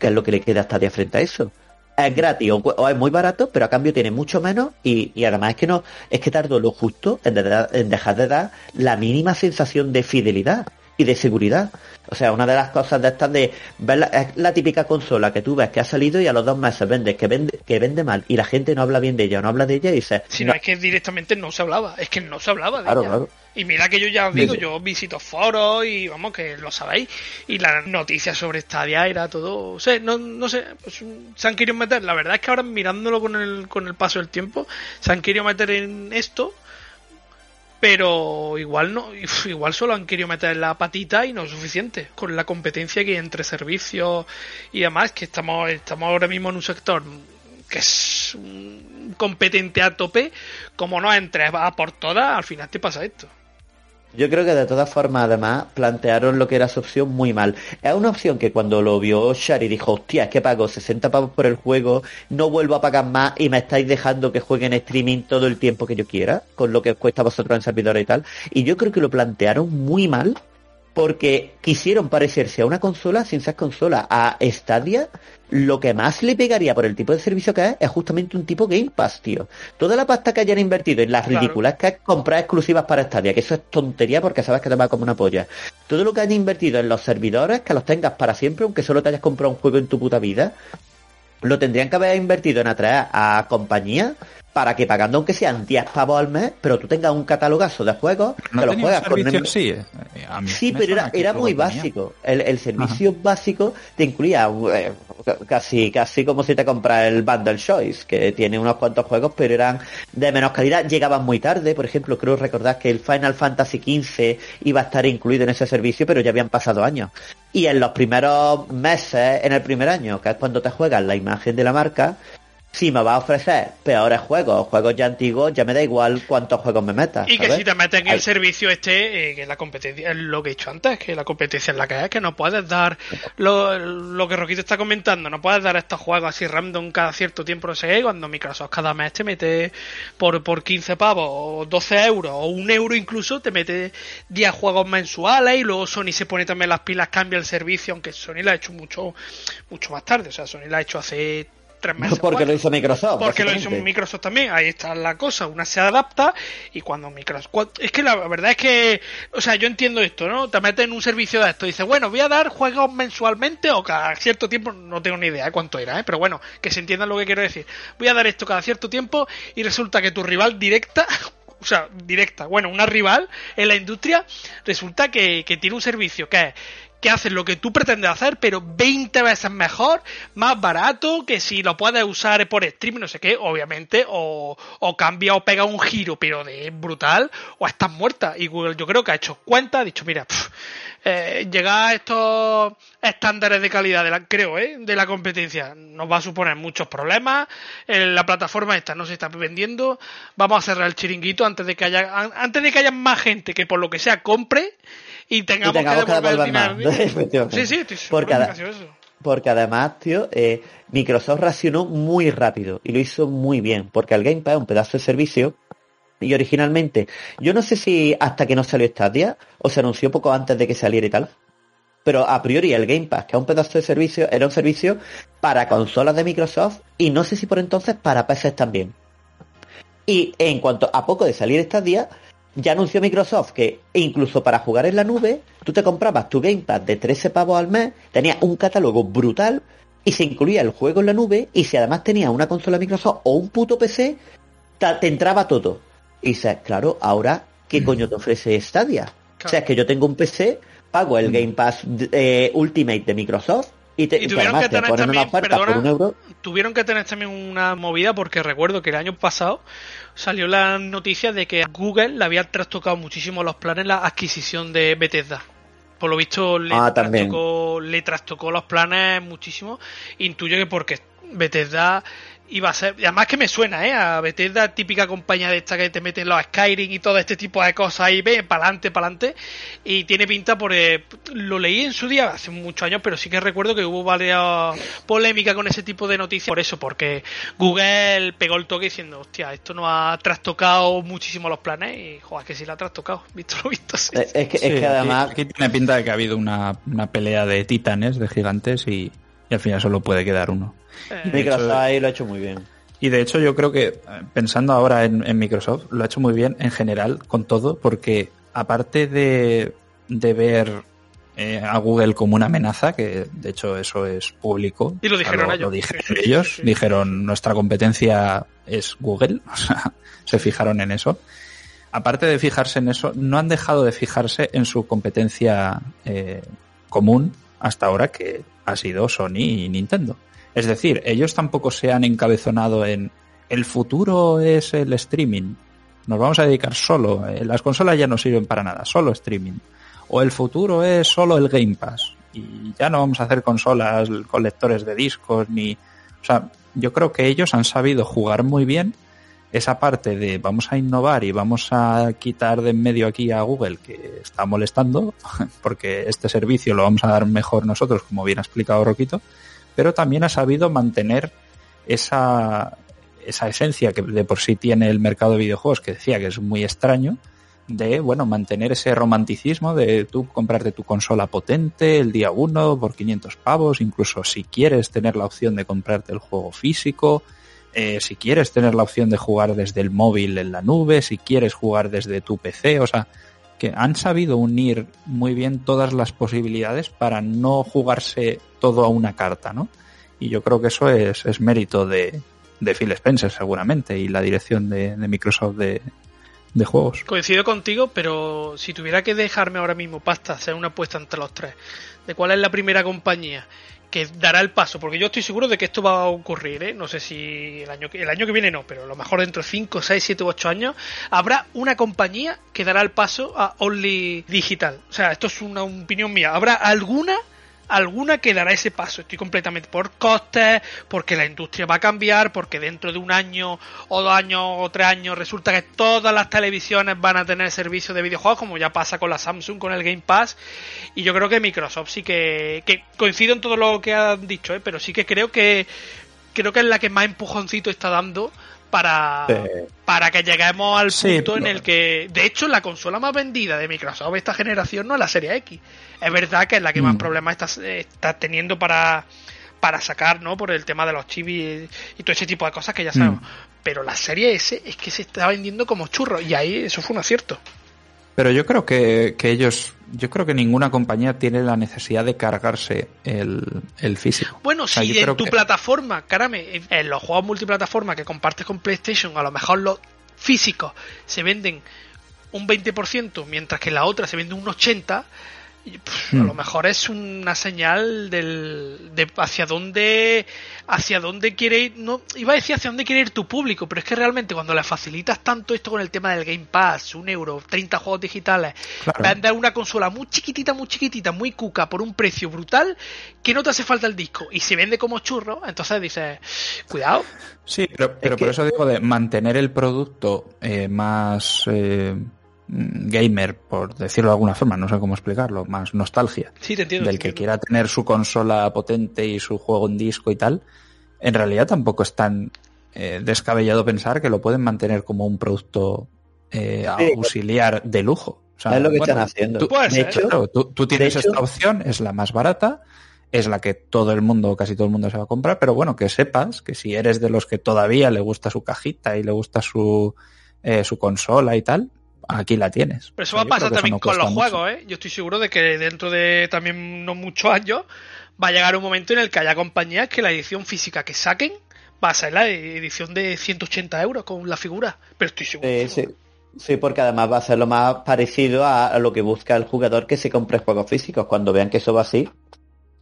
¿qué es lo que le queda hasta día frente a eso? Es gratis o, es muy barato, pero a cambio tiene mucho menos y, y además es que no, es que tardó lo justo en, de- en dejar de dar la mínima sensación de fidelidad y de seguridad. O sea, una de las cosas de estas de ver la, es la típica consola que tú ves que ha salido y a los dos meses vendes que vende, que vende mal y la gente no habla bien de ella no habla de ella y dices, Si no, no, es que directamente no se hablaba, es que no se hablaba de Claro, ella. claro. Y mira que yo ya os digo, Sí. yo visito foros y vamos, que lo sabéis. Y las noticias sobre Stadia era todo. O sea, no, no sé, pues, se han querido meter. La verdad es que ahora mirándolo con el, con el paso del tiempo, se han querido meter en esto. Pero igual no, igual solo han querido meter la patita y no es suficiente. Con la competencia que hay entre servicios y demás, que estamos, estamos ahora mismo en un sector que es competente a tope, como no entres a por todas, al final te pasa esto. Yo creo que de todas formas, además, plantearon lo que era su opción muy mal. Es una opción que cuando lo vio Shari dijo, hostia, es que pago 60 pavos por el juego, no vuelvo a pagar más y me estáis dejando que juegue en streaming todo el tiempo que yo quiera, con lo que os cuesta vosotros en servidores y tal. Y yo creo que lo plantearon muy mal porque quisieron parecerse a una consola sin ser consola. A Stadia, lo que más le pegaría por el tipo de servicio que es, es justamente un tipo Game Pass, tío. Toda la pasta que hayan invertido en las Claro. ridículas que es comprar exclusivas para Stadia, que eso es tontería porque sabes que te va como una polla. Todo lo que hayan invertido en los servidores, que los tengas para siempre, aunque solo te hayas comprado un juego en tu puta vida, lo tendrían que haber invertido en atraer a compañías para que pagando aunque sean 10 pavos al mes, pero tú tengas un catalogazo de juegos No que los un juegas con el- eh. A mí Sí, me pero era, era muy tenía. básico. El, el servicio básico te incluía eh, casi casi como si te compras el Bundle Choice, que tiene unos cuantos juegos, pero eran de menos calidad. Llegaban muy tarde, por ejemplo, creo recordar que el Final Fantasy XV iba a estar incluido en ese servicio, pero ya habían pasado años. Y en los primeros meses, en el primer año, que es cuando te juegas la imagen de la marca, si me va a ofrecer peores juegos, juegos ya antiguos, ya me da igual cuántos juegos me metas. Y que si te metes en el servicio este, eh, que la competencia, es lo que he dicho antes, que la competencia es la que es, que no puedes dar lo, lo que Roquito está comentando, no puedes dar estos juegos así random cada cierto tiempo, no sé qué, cuando Microsoft cada mes te mete por, por 15 pavos, o 12 euros, o un euro incluso, te mete 10 juegos mensuales y luego Sony se pone también las pilas, cambia el servicio, aunque Sony lo ha hecho mucho, mucho más tarde, o sea, Sony lo ha hecho hace tres meses. Porque lo hizo Microsoft. Porque lo hizo. Microsoft también, ahí está la cosa, una se adapta y cuando Microsoft... Es que la verdad es que, o sea, yo entiendo esto, ¿no? Te metes en un servicio de esto y dices, bueno, voy a dar juegos mensualmente o cada cierto tiempo, no tengo ni idea de cuánto era, ¿eh? Pero bueno, que se entienda lo que quiero decir. Voy a dar esto cada cierto tiempo y resulta que tu rival directa... O sea, directa, bueno, una rival en la industria resulta que, que tiene un servicio que es que hace lo que tú pretendes hacer, pero 20 veces mejor, más barato, que si lo puedes usar por stream, no sé qué, obviamente, o, o cambia o pega un giro, pero de brutal, o estás muerta. Y Google yo creo que ha hecho cuenta, ha dicho, mira, pf, eh, llegar a estos estándares de calidad, de la, creo, ¿eh? de la competencia, nos va a suponer muchos problemas, eh, la plataforma esta no se está vendiendo, vamos a cerrar el chiringuito antes de que haya, an- antes de que haya más gente que por lo que sea compre, y tengamos, y tengamos que devolver dinero. Sí, sí, estoy Porque eso. Porque además, tío, eh, Microsoft reaccionó muy rápido y lo hizo muy bien, porque el Game Pass es un pedazo de servicio y originalmente, yo no sé si hasta que no salió Stadia o se anunció poco antes de que saliera y tal, pero a priori el Game Pass, que es un pedazo de servicio, era un servicio para consolas de Microsoft y no sé si por entonces para PCs también. Y en cuanto a poco de salir Stadia, ya anunció Microsoft que incluso para jugar en la nube, tú te comprabas tu Gamepad de 13 pavos al mes, tenía un catálogo brutal y se incluía el juego en la nube y si además tenía una consola Microsoft o un puto PC, te entraba todo. Y dices, claro, ahora, ¿qué coño te ofrece Stadia? O sea, es que yo tengo un PC, pago el Game Pass eh, Ultimate de Microsoft y, te, Y y que tuvieron que te tener también, perdona, un euro. tuvieron que tener también una movida porque recuerdo que el año pasado salió la noticia de que Google le había trastocado muchísimo los planes la adquisición de Bethesda. Por lo visto le, Ah, trastocó, le trastocó los planes muchísimo. Intuyo que porque Bethesda iba a ser... y Además que me suena, ¿eh? A Bethesda, típica compañía de esta que te meten los Skyrim y todo este tipo de cosas ahí, ve, para adelante, para adelante. Y tiene pinta por... eh, lo leí en su día, hace muchos años, pero sí que recuerdo que hubo varias polémica con ese tipo de noticias. Por eso, porque Google pegó el toque diciendo, hostia, esto no ha trastocado muchísimo los planes. Y, joder, que sí la ha trastocado. Visto lo visto, sí. Eh, Es que, Sí, es que aquí- además... Aquí, tiene pinta de que ha habido una, una pelea de titanes, de gigantes, y, y al final solo puede quedar uno. Eh, Microsoft hecho- ahí lo ha hecho muy bien. Y de hecho yo creo que, eh, pensando ahora en, en Microsoft, lo ha hecho muy bien en general con todo, porque aparte de, de ver eh, a Google como una amenaza, que de hecho eso es público. Y lo dijeron lo, ellos. lo dijeron Sí, sí, sí, ellos, sí. dijeron nuestra competencia es Google, o sea, se fijaron en eso. Aparte de fijarse en eso, no han dejado de fijarse en su competencia eh, común hasta ahora, que ha sido Sony y Nintendo. Es decir, ellos tampoco se han encabezonado en el futuro es el streaming. Nos vamos a dedicar solo, eh, las consolas ya no sirven para nada, solo streaming. O el futuro es solo el Game Pass. Y ya no vamos a hacer consolas con lectores de discos ni... O sea, yo creo que ellos han sabido jugar muy bien esa parte de vamos a innovar y vamos a quitar de en medio aquí a Google que está molestando, porque este servicio lo vamos a dar mejor nosotros, como bien ha explicado Roquito, pero también ha sabido mantener esa, esa esencia que de por sí tiene el mercado de videojuegos, que decía que es muy extraño, de, bueno, mantener ese romanticismo de tú comprarte tu consola potente el día uno por 500 pavos, incluso si quieres tener la opción de comprarte el juego físico, eh, si quieres tener la opción de jugar desde el móvil en la nube, si quieres jugar desde tu PC, o sea, que han sabido unir muy bien todas las posibilidades para no jugarse todo a una carta, ¿no? Y yo creo que eso es, es mérito de, de Phil Spencer seguramente y la dirección de, Microsoft de, de juegos. Coincido contigo, pero si tuviera que dejarme ahora mismo pasta, hacer una apuesta entre los tres, de cuál es la primera compañía que dará el paso, porque yo estoy seguro de que esto va a ocurrir, ¿eh? no sé si el año, el año que viene no, pero a lo mejor dentro de 5, 6, 7 u 8 años habrá una compañía que dará el paso a Only Digital. O sea, esto es una opinión mía. Habrá alguna alguna que dará ese paso. Estoy completamente por costes, porque la industria va a cambiar, porque dentro de un año o dos años o tres años resulta que todas las televisiones van a tener servicio de videojuegos, como ya pasa con la Samsung, con el Game Pass. Y yo creo que Microsoft sí que, que coincido en todo lo que han dicho, ¿eh? pero sí que creo que creo que es la que más empujoncito está dando para, para que lleguemos al punto en el que, de hecho, la consola más vendida de Microsoft esta generación no es la Serie X. Es verdad que es la que más mm. problemas está, está, teniendo para, para sacar, ¿no? Por el tema de los chips y, todo ese tipo de cosas que ya sabemos. Mm. Pero la Serie S es que se está vendiendo como churro y ahí eso fue un acierto. Pero yo creo que, ellos, yo creo que ninguna compañía tiene la necesidad de cargarse el, físico. Bueno, si en tu plataforma, carame, en los juegos multiplataforma que compartes con PlayStation, a lo mejor los físicos se venden un 20%, mientras que la otra se vende un 80%, a lo hmm. mejor es una señal del, de hacia dónde hacia dónde quiere ir no iba a decir hacia dónde quiere ir tu público pero es que realmente cuando le facilitas tanto esto con el tema del Game Pass un euro 30 juegos digitales vender una consola muy chiquitita muy chiquitita muy cuca por un precio brutal que no te hace falta el disco y se vende como churro entonces dices cuidado sí pero, pero por eso digo de mantener el producto eh, más eh gamer, por decirlo de alguna forma, no sé cómo explicarlo, más nostalgia. del que quiera tener su consola potente y su juego en disco y tal, en realidad tampoco es tan eh, descabellado pensar que lo pueden mantener como un producto eh, auxiliar de lujo. es lo que están haciendo. Tú, tienes esta opción, es la más barata, es la que todo el mundo, casi todo el mundo se va a comprar, pero bueno, que sepas que si eres de los que todavía le gusta su cajita y le gusta su, eh, su consola y tal, aquí la tienes. Pero eso va a pasar también con los juegos, ¿eh? Yo estoy seguro de que dentro de también no muchos años va a llegar un momento en el que haya compañías que la edición física que saquen va a ser la edición de 180 euros con la figura. Pero estoy seguro. sí. Sí, porque además va a ser lo más parecido a, lo que busca el jugador que se compre juegos físicos. Cuando vean que eso va así,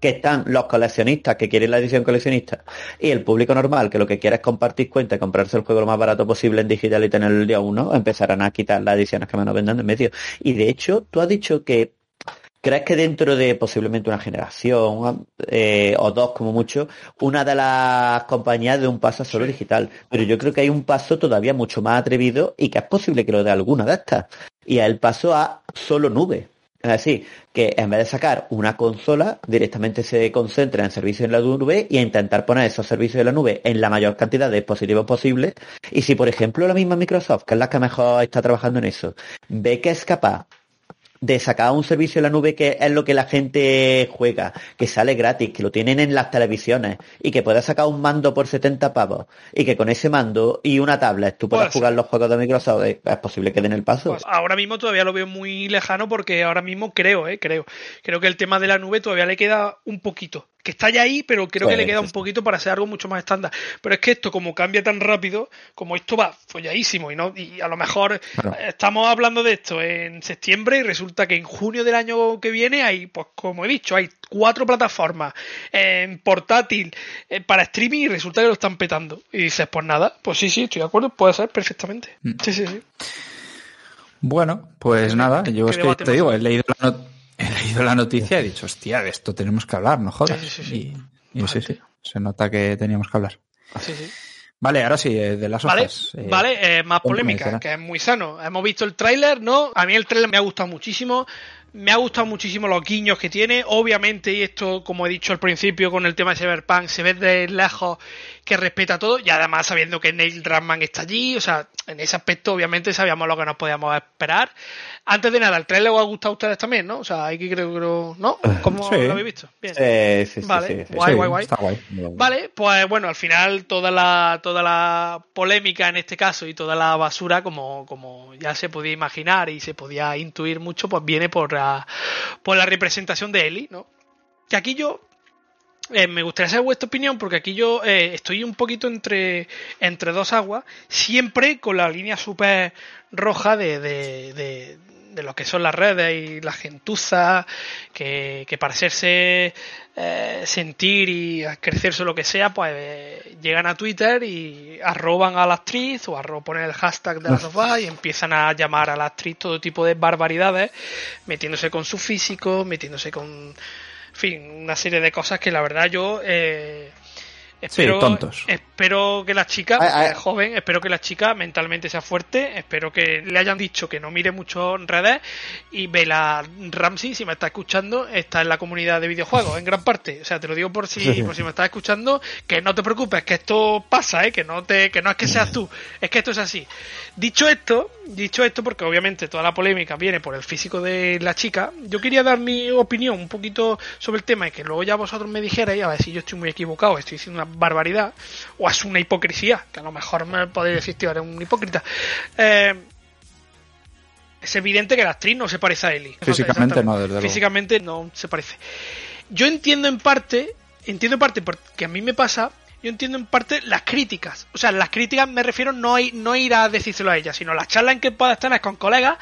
que están los coleccionistas que quieren la edición coleccionista y el público normal que lo que quiere es compartir cuenta y comprarse el juego lo más barato posible en digital y tener el día uno, empezarán a quitar las ediciones que menos vendan en medio. Y de hecho, tú has dicho que crees que dentro de posiblemente una generación eh, o dos como mucho, una de las compañías de un paso a solo digital. Pero yo creo que hay un paso todavía mucho más atrevido y que es posible que lo dé alguna de estas. Y es el paso a solo nube. Es decir, que en vez de sacar una consola, directamente se concentra en servicios en la nube y a intentar poner esos servicios en la nube en la mayor cantidad de dispositivos posibles. Y si, por ejemplo, la misma Microsoft, que es la que mejor está trabajando en eso, ve que es capaz de sacar un servicio en la nube que es lo que la gente juega, que sale gratis, que lo tienen en las televisiones y que puedas sacar un mando por 70 pavos y que con ese mando y una tablet tú puedas jugar los juegos de Microsoft, eh, es posible que den el paso. Pues ahora mismo todavía lo veo muy lejano porque ahora mismo creo, eh, creo, creo que el tema de la nube todavía le queda un poquito que está ya ahí, pero creo que le queda un poquito para ser algo mucho más estándar. Pero es que esto, como cambia tan rápido, como esto va folladísimo, y no, y a lo mejor estamos hablando de esto en septiembre y resulta que en junio del año que viene hay, pues como he dicho, hay cuatro plataformas en portátil eh, para streaming y resulta que lo están petando. Y dices, pues nada, pues sí, sí, estoy de acuerdo, puede ser perfectamente. Mm. Sí, sí, sí. Bueno, pues nada, yo es que te digo, he leído la, he leído la noticia y he dicho, hostia, de esto tenemos que hablar, no jodas. Sí, sí, sí. Y, sí, sí, se nota que teníamos que hablar. Sí, sí. Vale, ahora sí, eh, de las hojas. Vale, eh, vale eh, más polémica, que es muy sano. Hemos visto el tráiler, ¿no? A mí el tráiler me ha gustado muchísimo. Me ha gustado muchísimo los guiños que tiene. Obviamente, y esto, como he dicho al principio, con el tema de Cyberpunk, se ve de lejos que respeta todo. Y además, sabiendo que Neil Druckmann está allí, o sea, en ese aspecto, obviamente, sabíamos lo que nos podíamos esperar. Antes de nada, el trailer os ha gustado a ustedes también, ¿no? O sea, hay que creo, creo ¿no? ¿Cómo lo habéis visto? Bien. Sí, sí, vale, guay, guay, guay. Está guay. Vale, pues bueno, al final toda la toda la polémica en este caso y toda la basura, como, como ya se podía imaginar y se podía intuir mucho, pues viene por la, por la representación de Eli, ¿no? Que aquí yo eh, me gustaría saber vuestra opinión porque aquí yo eh, estoy un poquito entre, entre dos aguas, siempre con la línea súper roja de, de, de, lo que son las redes y la gentuza, que, que para hacerse eh, sentir y crecerse lo que sea, pues llegan a Twitter y arroban a la actriz o arro ponen el hashtag de la sofá y empiezan a llamar a la actriz todo tipo de barbaridades, metiéndose con su físico, metiéndose con fin, una serie de cosas que la verdad yo eh, Espero, tontos. Espero que la chica, ay, joven, espero que la chica mentalmente sea fuerte, espero que le hayan dicho que no mire mucho en redes y Bela Ramsey, si me está escuchando, está en la comunidad de videojuegos, en gran parte. O sea, te lo digo por si, por si me estás escuchando, que no te preocupes, que esto pasa, ¿eh? que no te, que no es que seas tú, es que esto es así. Dicho esto, dicho esto, porque obviamente toda la polémica viene por el físico de la chica, yo quería dar mi opinión un poquito sobre el tema y que luego ya vosotros me dijerais, a ver si yo estoy muy equivocado, estoy diciendo una barbaridad o es una hipocresía, que a lo mejor me podéis decir, tío, eres un hipócrita. Eh, es evidente que la actriz no se parece a Ellie. Físicamente no, desde Físicamente no se parece. Yo entiendo en parte, entiendo en parte porque a mí me pasa, yo entiendo en parte las críticas. O sea, las críticas me refiero no, no ir a decírselo a ella, sino las charlas en que puedas tener con colegas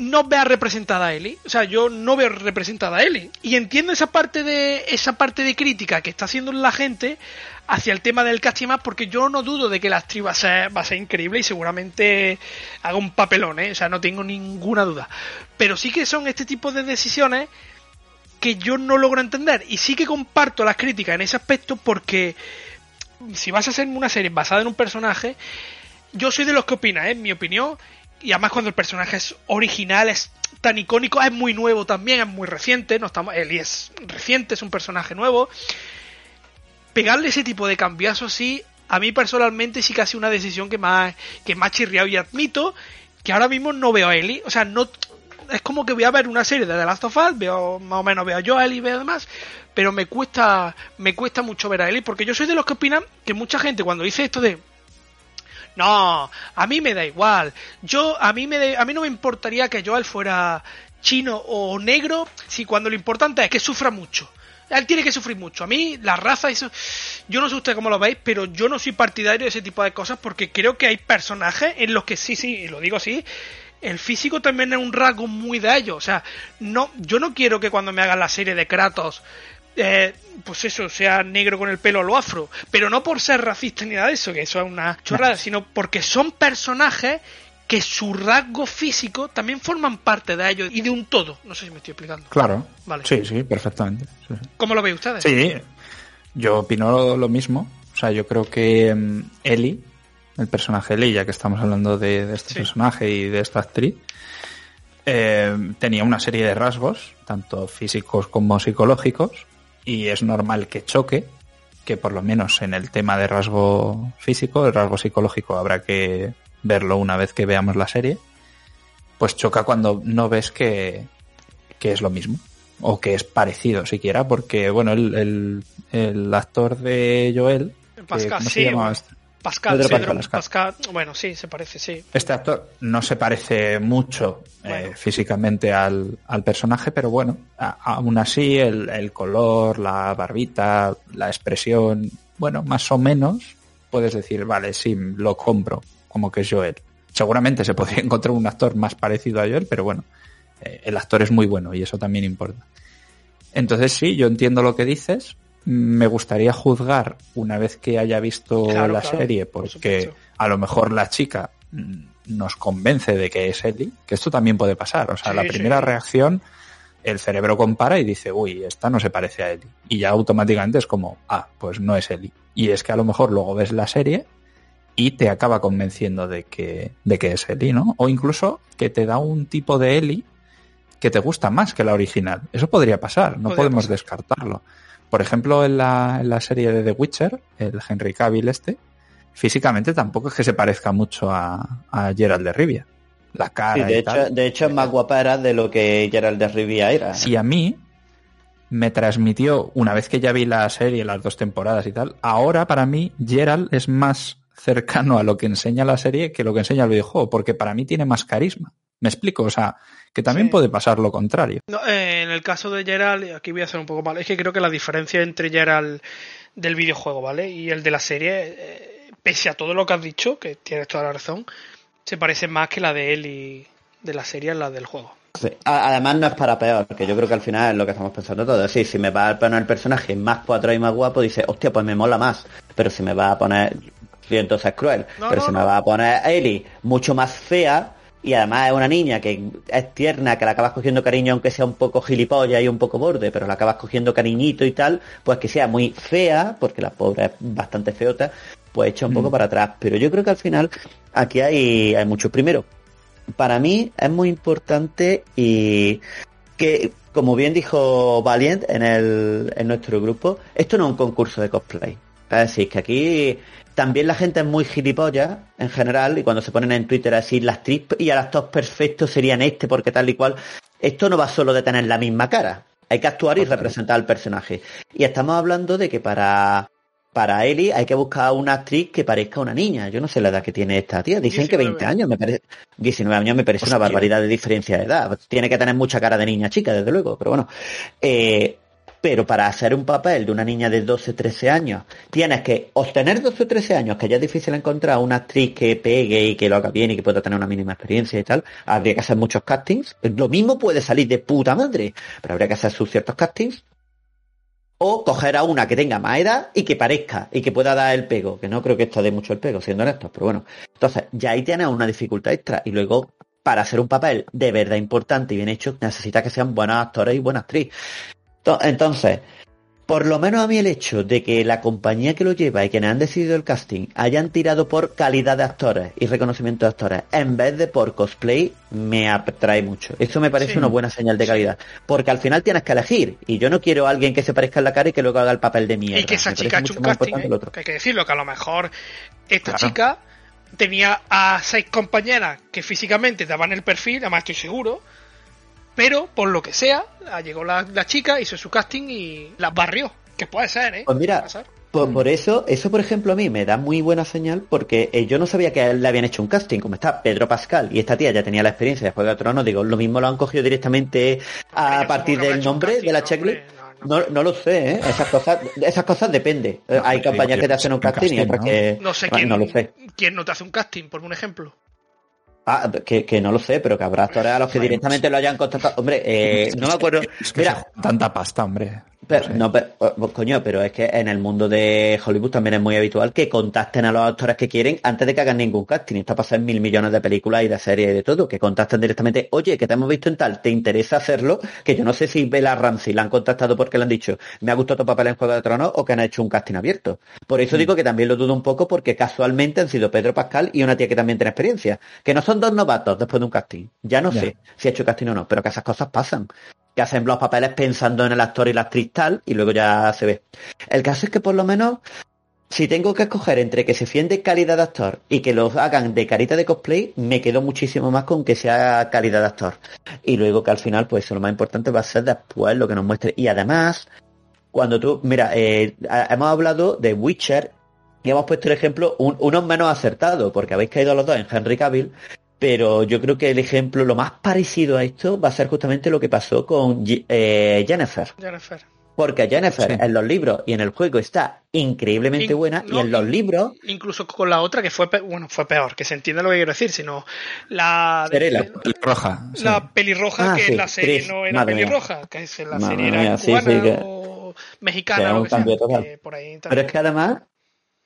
no vea representada a Ellie. O sea, yo no veo representada a Ellie. Y entiendo esa parte de esa parte de crítica que está haciendo la gente hacia el tema del casting más porque yo no dudo de que la actriz va a ser, va a ser increíble y seguramente haga un papelón, ¿eh? O sea, no tengo ninguna duda. Pero sí que son este tipo de decisiones que yo no logro entender. Y sí que comparto las críticas en ese aspecto porque si vas a hacer una serie basada en un personaje, yo soy de los que opina, ¿eh? en mi opinión, y además cuando el personaje es original, es tan icónico, es muy nuevo también, es muy reciente, no estamos, Eli es reciente, es un personaje nuevo. Pegarle ese tipo de cambiazos sí, a mí personalmente sí que ha sido una decisión que más, que más chirriado y admito que ahora mismo no veo a Eli, o sea, no es como que voy a ver una serie de The Last of Us, veo más o menos veo yo a Eli y veo demás, pero me cuesta me cuesta mucho ver a Eli porque yo soy de los que opinan que mucha gente cuando dice esto de no, a mí me da igual. Yo a mí me a mí no me importaría que Joel fuera chino o negro si cuando lo importante es que sufra mucho. Él tiene que sufrir mucho. A mí, la raza, eso. Yo no sé usted cómo lo veis, pero yo no soy partidario de ese tipo de cosas porque creo que hay personajes en los que sí, sí, y lo digo así, el físico también es un rasgo muy de ellos. O sea, no, yo no quiero que cuando me hagan la serie de Kratos eh, pues eso, sea negro con el pelo o lo afro, pero no por ser racista ni nada de eso, que eso es una chorrada, sino porque son personajes que su rasgo físico también forman parte de ellos y de un todo. No sé si me estoy explicando. Claro. Vale. Sí, sí, perfectamente. ¿Cómo lo veis ustedes? Sí, yo opino lo mismo. O sea, yo creo que um, Ellie, el personaje Ellie, ya que estamos hablando de, este personaje y de esta actriz, eh, tenía una serie de rasgos, tanto físicos como psicológicos, y es normal que choque, que por lo menos en el tema de rasgo físico, el rasgo psicológico habrá que verlo una vez que veamos la serie, pues choca cuando no ves que, que es lo mismo o que es parecido siquiera, porque bueno, el, el, el actor de Joel, Pascal, ¿cómo se llama? Este? Pascal, Pedro Pascal, Pascal. bueno, sí, se parece, sí. Este actor no se parece mucho eh, bueno. eh, físicamente al, al, personaje, pero bueno, a, aún así el, el, color, la barbita, la expresión, bueno, más o menos puedes decir, vale, sí, lo compro, como que es Joel. Seguramente se podría encontrar un actor más parecido a Joel, pero bueno, eh, el actor es muy bueno y eso también importa. Entonces sí, yo entiendo lo que dices, me gustaría juzgar una vez que haya visto claro, la claro, serie, porque por a lo mejor la chica nos convence de que es Ellie, que esto también puede pasar. O sea, sí, la primera sí. reacción, el cerebro compara y dice, uy, esta no se parece a Ellie. Y ya automáticamente es como, ah, pues no es Ellie. Y es que a lo mejor luego ves la serie y te acaba convenciendo de que, de que es Ellie, ¿no? O incluso que te da un tipo de Ellie que te gusta más que la original. Eso podría pasar, no podría podemos pasar. descartarlo. Por ejemplo, en la, en la, serie de The Witcher, el Henry Cavill este, físicamente tampoco es que se parezca mucho a, a Gerald de Rivia. La cara sí, de, y hecho, tal. de hecho es más guapera de lo que Gerald de Rivia era. Y a mí me transmitió, una vez que ya vi la serie, las dos temporadas y tal, ahora para mí Gerald es más cercano a lo que enseña la serie que lo que enseña el videojuego, porque para mí tiene más carisma. Me explico, o sea, que también Sí. puede pasar lo contrario. No, eh, en el caso de Geralt, aquí voy a hacer un poco mal. Es que creo que la diferencia entre Geralt del videojuego, ¿vale? Y el de la serie, eh, pese a todo lo que has dicho, que tienes toda la razón, se parece más que la de él y de la serie a la del juego. Sí. Además no es para peor, que yo creo que al final es lo que estamos pensando todos. Es decir, si me va a poner el personaje más cuatro y más guapo, dice, hostia, pues me mola más. Pero si me va a poner, y entonces es cruel. No, pero no, si me va a poner Ellie mucho más fea, y además es una niña que es tierna, que la acabas cogiendo cariño aunque sea un poco gilipollas y un poco borde, pero la acabas cogiendo cariñito y tal, pues que sea muy fea, porque la pobre es bastante feota, pues echa un poco Mm. para atrás. Pero yo creo que al final aquí hay, hay mucho. Primero, para mí es muy importante y que, como bien dijo Valiant en, el, en nuestro grupo, esto no es un concurso de cosplay. Es decir, que aquí también la gente es muy gilipollas en general y cuando se ponen en Twitter a decir las actriz y el actor perfecto serían este porque tal y cual, esto no va solo de tener la misma cara. Hay que actuar y representar al personaje. Y estamos hablando de que para para Ellie hay que buscar una actriz que parezca una niña. Yo no sé la edad que tiene esta tía. Dicen que 20 19. años, me parece. 19 años me parece una barbaridad de diferencia de edad. Tiene que tener mucha cara de niña chica, desde luego, pero bueno. Eh, pero para hacer un papel de una niña de 12, 13 años, tienes que obtener 12 o 13 años, que ya es difícil encontrar una actriz que pegue y que lo haga bien y que pueda tener una mínima experiencia y tal. Habría que hacer muchos castings. Lo mismo puede salir de puta madre, pero habría que hacer sus ciertos castings o coger a una que tenga más edad y que parezca y que pueda dar el pego, que no creo que esto dé mucho el pego, siendo honestos, pero bueno. Entonces, ya ahí tienes una dificultad extra y luego, para hacer un papel de verdad importante y bien hecho, necesita que sean buenos actores y buena actriz. To- Entonces, por lo menos a mí el hecho de que la compañía que lo lleva y quienes han decidido el casting hayan tirado por calidad de actores y reconocimiento de actores en vez de por cosplay me atrae mucho. Eso me parece Sí. una buena señal de calidad. Porque al final tienes que elegir y yo no quiero a alguien que se parezca en la cara y que luego haga el papel de mierda. y que esa Me chica ha hecho un casting, ¿eh? que hay que decirlo, que a lo mejor esta Claro. chica tenía a seis compañeras que físicamente daban el perfil, además estoy seguro, pero por lo que sea, ah, llegó la, la chica, hizo su casting y las barrió. Que puede ser, ¿eh? Pues mira. Por, por eso, eso por ejemplo a mí me da muy buena señal porque eh, yo no sabía que a él le habían hecho un casting, como está Pedro Pascal y esta tía ya tenía la experiencia de Juego de Tronos, digo, lo mismo lo han cogido directamente a Pero partir del nombre casting, de la ¿no, checklist. hombre? No, no. No, no lo sé, ¿eh? Esas cosas, esas cosas depende. Eh, No, Hay yo que te hacen un casting y otras ¿no? que... No sé quién, No lo sé. quién no te hace un casting, por un ejemplo. Ah, que, que no lo sé, pero que habrá actores a los que directamente lo hayan contratado. Hombre, eh, no me acuerdo. Es que Mira, tanta pasta, hombre. Pero, No pero, coño, pero es que en el mundo de Hollywood también es muy habitual que contacten a los actores que quieren antes de que hagan ningún casting. Esto pasa en mil millones de películas y de series y de todo, que contacten directamente, oye, que te hemos visto en tal, ¿te interesa hacerlo? Que yo no sé si Bella Ramsey la han contactado porque le han dicho, me ha gustado tu papel en Juego de Tronos o que han hecho un casting abierto. Por Mm. eso digo que también lo dudo un poco porque casualmente han sido Pedro Pascal y una tía que también tiene experiencia. Que no son dos novatos después de un casting. Ya no Ya. sé si ha hecho casting o no, pero que esas cosas pasan hacen los papeles pensando en el actor y la actriz tal, y luego ya se ve. El caso es que por lo menos, si tengo que escoger entre que se fíen de calidad de actor y que los hagan de carita de cosplay, me quedo muchísimo más con que sea calidad de actor. Y luego que al final, pues lo más importante va a ser después lo que nos muestre. Y además, cuando tú, mira, eh, hemos hablado de Witcher y hemos puesto el ejemplo un, unos menos acertados, porque habéis caído los dos en Henry Cavill, pero yo creo que el ejemplo lo más parecido a esto va a ser justamente lo que pasó con eh, Jennifer. Jennifer. Porque Jennifer Sí. en los libros y en el juego está increíblemente In- buena no, y en los libros Incluso con la otra que fue, pe- bueno, fue peor, que se entiende lo que quiero decir, sino la, de- Serena. Y roja. sí. la pelirroja Ah, que sí, en la serie Chris, no era madre mía. pelirroja, que es en la Madre serie era mía, sí, cubana sí, que- o que mexicana es o que sea, que por ahí Pero es que además,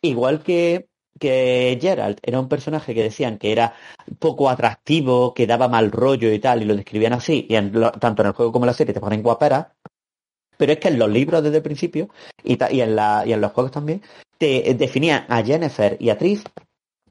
igual que, que Gerald era un personaje que decían que era poco atractivo, que daba mal rollo y tal, y lo describían así, y en lo- tanto en el juego como en la serie te ponen guapera, pero es que en los libros desde el principio, y, en, la, y en los juegos también, te definían a Jennifer y a Tris